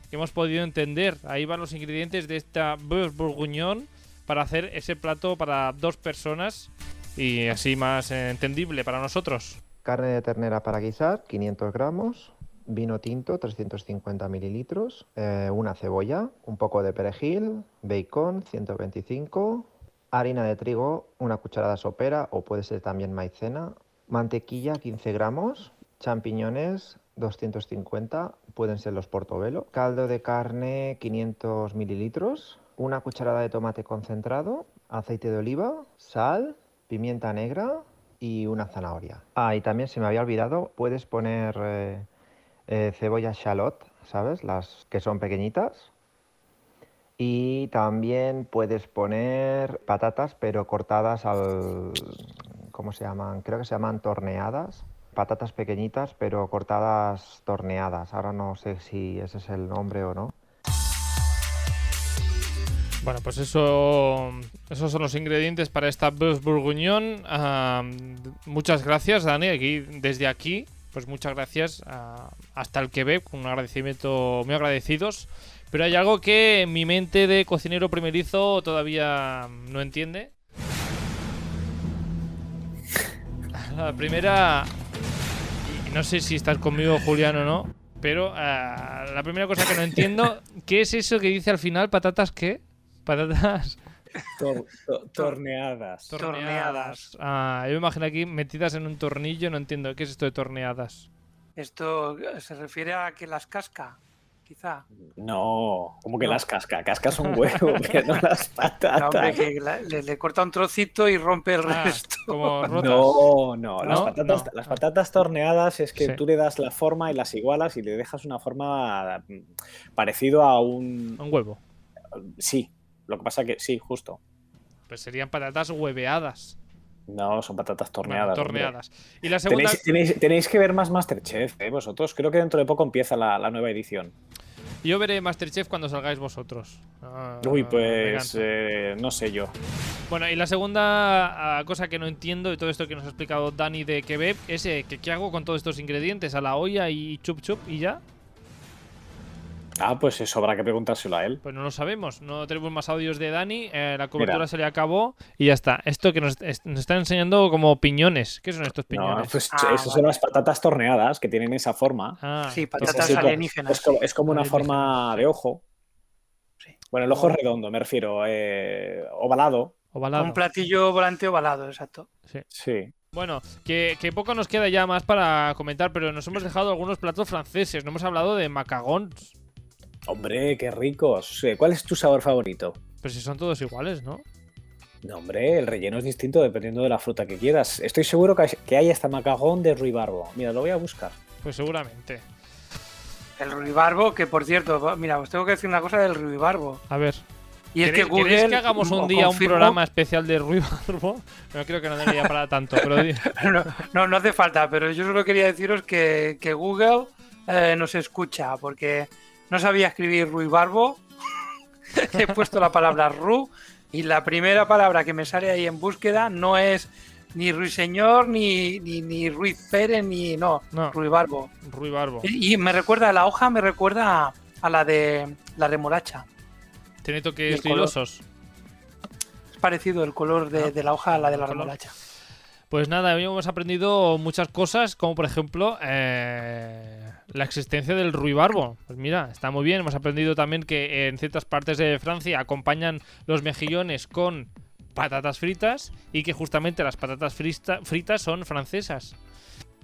que hemos podido entender. Ahí van los ingredientes de esta beurre bourguignon para hacer ese plato para dos personas y así más entendible para nosotros. Carne de ternera para guisar, 500 gramos. Vino tinto, 350 mililitros. eh, una cebolla, un poco de perejil. Bacon, 125. Harina de trigo, una cucharada sopera o puede ser también maicena. Mantequilla, 15 gramos. Champiñones, 250. Pueden ser los portobelo. Caldo de carne, 500 mililitros. Una cucharada de tomate concentrado. Aceite de oliva. Sal. Pimienta negra y una zanahoria. Ah, y también se me había olvidado, puedes poner eh, eh, cebolla shallot, ¿sabes? Las que son pequeñitas. Y también puedes poner patatas, pero cortadas al... ¿Cómo se llaman? Creo que se llaman torneadas. Patatas pequeñitas, pero cortadas torneadas. Ahora no sé si ese es el nombre o no. Bueno, pues eso, esos son los ingredientes para esta beurre bourguignon. Ah, muchas gracias, Dani. Aquí, desde aquí, pues muchas gracias ah, hasta el Quebec, un agradecimiento muy agradecidos. Pero hay algo que mi mente de cocinero primerizo todavía no entiende. La primera, no sé si estás conmigo, Julián, o no, pero ah, la primera cosa que no entiendo, ¿qué es eso que dice al final? ¿Patatas qué? Patatas Tor- to- torneadas. torneadas. Ah, yo me imagino aquí metidas en un tornillo, no entiendo. ¿Qué es esto de torneadas? Esto eh, se refiere a que las casca, quizá. No, como que No. las casca. Cascas un huevo, pero no las patatas. No, hombre, que la- le, le corta un trocito y rompe el Ah, resto. como rotas. No, no, las, ¿No? patatas, No. las patatas torneadas es que Sí. tú le das la forma y las igualas y le dejas una forma mm, parecido a un... Un huevo. Sí, lo que pasa que sí, justo. Pues serían patatas hueveadas. No, son patatas Bueno, torneadas. hombre. torneadas. Y la segunda. Tenéis, tenéis- tenéis que ver más Masterchef, ¿eh? vosotros. Creo que dentro de poco empieza la, la nueva edición. Yo veré Masterchef cuando salgáis vosotros. Ah, Uy, pues eh, no sé yo. Bueno, y la segunda ah, cosa que no entiendo de todo esto que nos ha explicado Dani de Quebec es eh, que qué hago con todos estos ingredientes. A la olla y chup chup y ya. Ah, pues eso habrá que preguntárselo a él. Pues no lo sabemos. No tenemos más audios de Dani. eh, la cobertura Mira. se le acabó y ya está. Esto que nos, es- nos están enseñando como piñones. ¿Qué son estos No, piñones? pues Ah, esas son las patatas torneadas que tienen esa forma. Ah, Sí, patatas así alienígenas. Es como, es como una forma sí. de ojo. Bueno, el ojo es redondo, me refiero. eh, ovalado. ovalado. Un platillo volante ovalado, exacto. Sí. Bueno, que, que poco nos queda ya más para comentar, pero nos hemos dejado algunos platos franceses. No hemos hablado de macagons. Hombre, qué ricos. ¿Cuál es tu sabor favorito? Pero si son todos iguales, ¿no? No, hombre, el relleno es distinto dependiendo de la fruta que quieras. Estoy seguro que hay, hasta macagón de ruibarbo. Mira, lo voy a buscar. Pues seguramente. El ruibarbo, que por cierto, mira, os tengo que decir una cosa del ruibarbo. A ver. Y es que ¿Queréis- Google. ¿Queréis que hagamos un día un programa especial de ruibarbo? No creo que no daría para tanto, pero No, no, no hace falta, pero yo solo quería deciros que, que Google eh, nos escucha, porque no sabía escribir ruibarbo. He puesto la palabra ru y la primera palabra que me sale ahí en búsqueda no es ni ruiseñor, ni, ni, ni Ruiz Pérez, ni. No, No. ruibarbo. ruibarbo. Y, y me recuerda, la hoja me recuerda a, a la de la remolacha. Tiene toques lilosos. Es parecido el color de, de la hoja a la de la color. remolacha. Pues nada, hoy hemos aprendido muchas cosas, como por ejemplo eh, la existencia del ruibarbo. Pues mira, está muy bien. Hemos aprendido también que en ciertas partes de Francia acompañan los mejillones con patatas fritas y que justamente las patatas frista- fritas son francesas.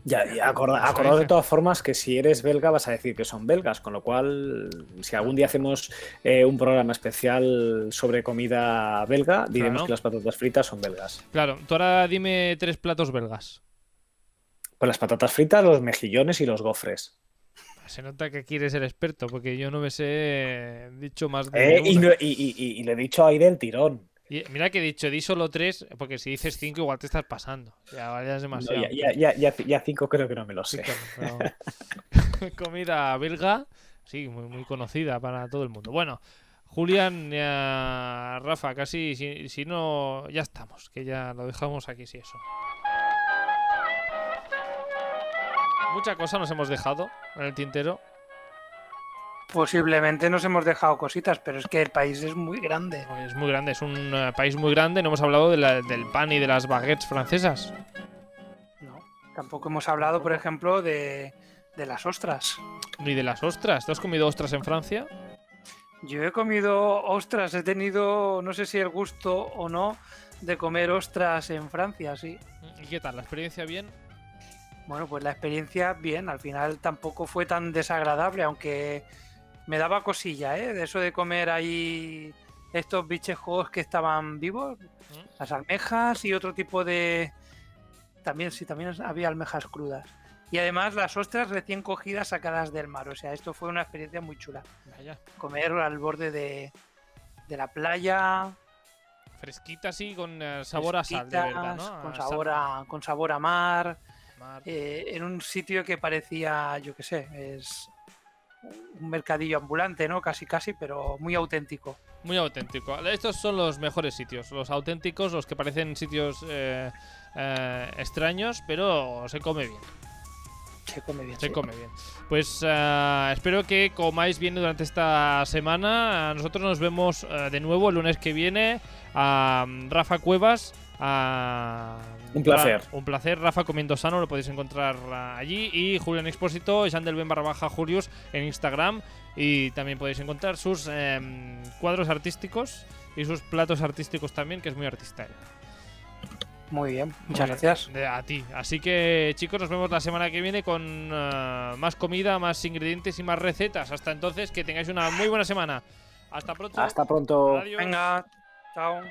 Ya, ya acorda- acordado de todas formas que si eres belga vas a decir que son belgas, con lo cual si algún día hacemos eh, un programa especial sobre comida belga, diremos Claro. que las patatas fritas son belgas. Claro, tú ahora dime tres platos belgas. Pues las patatas fritas, los mejillones y los gofres. Se nota que aquí eres el experto, porque yo no me sé dicho más de Eh, y, no- y- y- y- he dicho ahí del tirón. Mira que he dicho, di solo tres, porque si dices cinco igual te estás pasando. Ya, ya es No, demasiado. ya, ya, ya, ya, ya cinco creo que no me lo sé. Pero- Comida belga, sí, muy, muy conocida para todo el mundo. Bueno, Julián, eh, Rafa, casi, si, si no, ya estamos, que ya lo dejamos aquí, si eso. Mucha cosa nos hemos dejado en el tintero. Posiblemente nos hemos dejado cositas, pero es que el país es muy grande. Es muy grande, es un eh, país muy grande. No hemos hablado de la- del pan y de las baguettes francesas. Tampoco hemos hablado, por ejemplo, de, de las ostras. Ni de las ostras. ¿Tú has comido ostras en Francia? Yo he comido ostras, he tenido, no sé si el gusto o no, de comer ostras en Francia, sí. ¿Y qué tal? ¿La experiencia bien? Bueno, pues la experiencia bien, al final tampoco fue tan desagradable, aunque me daba cosilla, ¿eh? De eso de comer ahí estos bichejos que estaban vivos, las almejas y otro tipo de... También, sí, también había almejas crudas. Y además las ostras recién cogidas sacadas del mar, o sea, esto fue una experiencia muy chula. Vaya. Comer al borde de, de la playa, Fresquita así, con eh, sabor a sal, de verdad. Con sabor a, con sabor a Mar. Eh, en un sitio que parecía, yo qué sé, es un mercadillo ambulante, ¿no? Casi, casi, pero muy auténtico. Muy auténtico. Estos son los mejores sitios, los auténticos, los que parecen sitios eh, eh, extraños, pero se come bien. Se come bien. Se sí. come bien. Pues espero que comáis bien durante esta semana. Nosotros nos vemos de nuevo el lunes que viene. A Rafa Cuevas. A- Un placer. Un placer. Rafa Comiendo Sano lo podéis encontrar ah, allí. Y Julián Expósito, Jandelben barra baja Julius en Instagram. Y también podéis encontrar sus em, cuadros artísticos y sus platos artísticos también, que es muy artista. Muy bien, muchas gracias. a ti. Así que, chicos, nos vemos la semana que viene con eh, más comida, más ingredientes y más recetas. Hasta entonces, que tengáis una muy buena semana. Hasta pronto. Hasta pronto. Adiós. Venga, chao.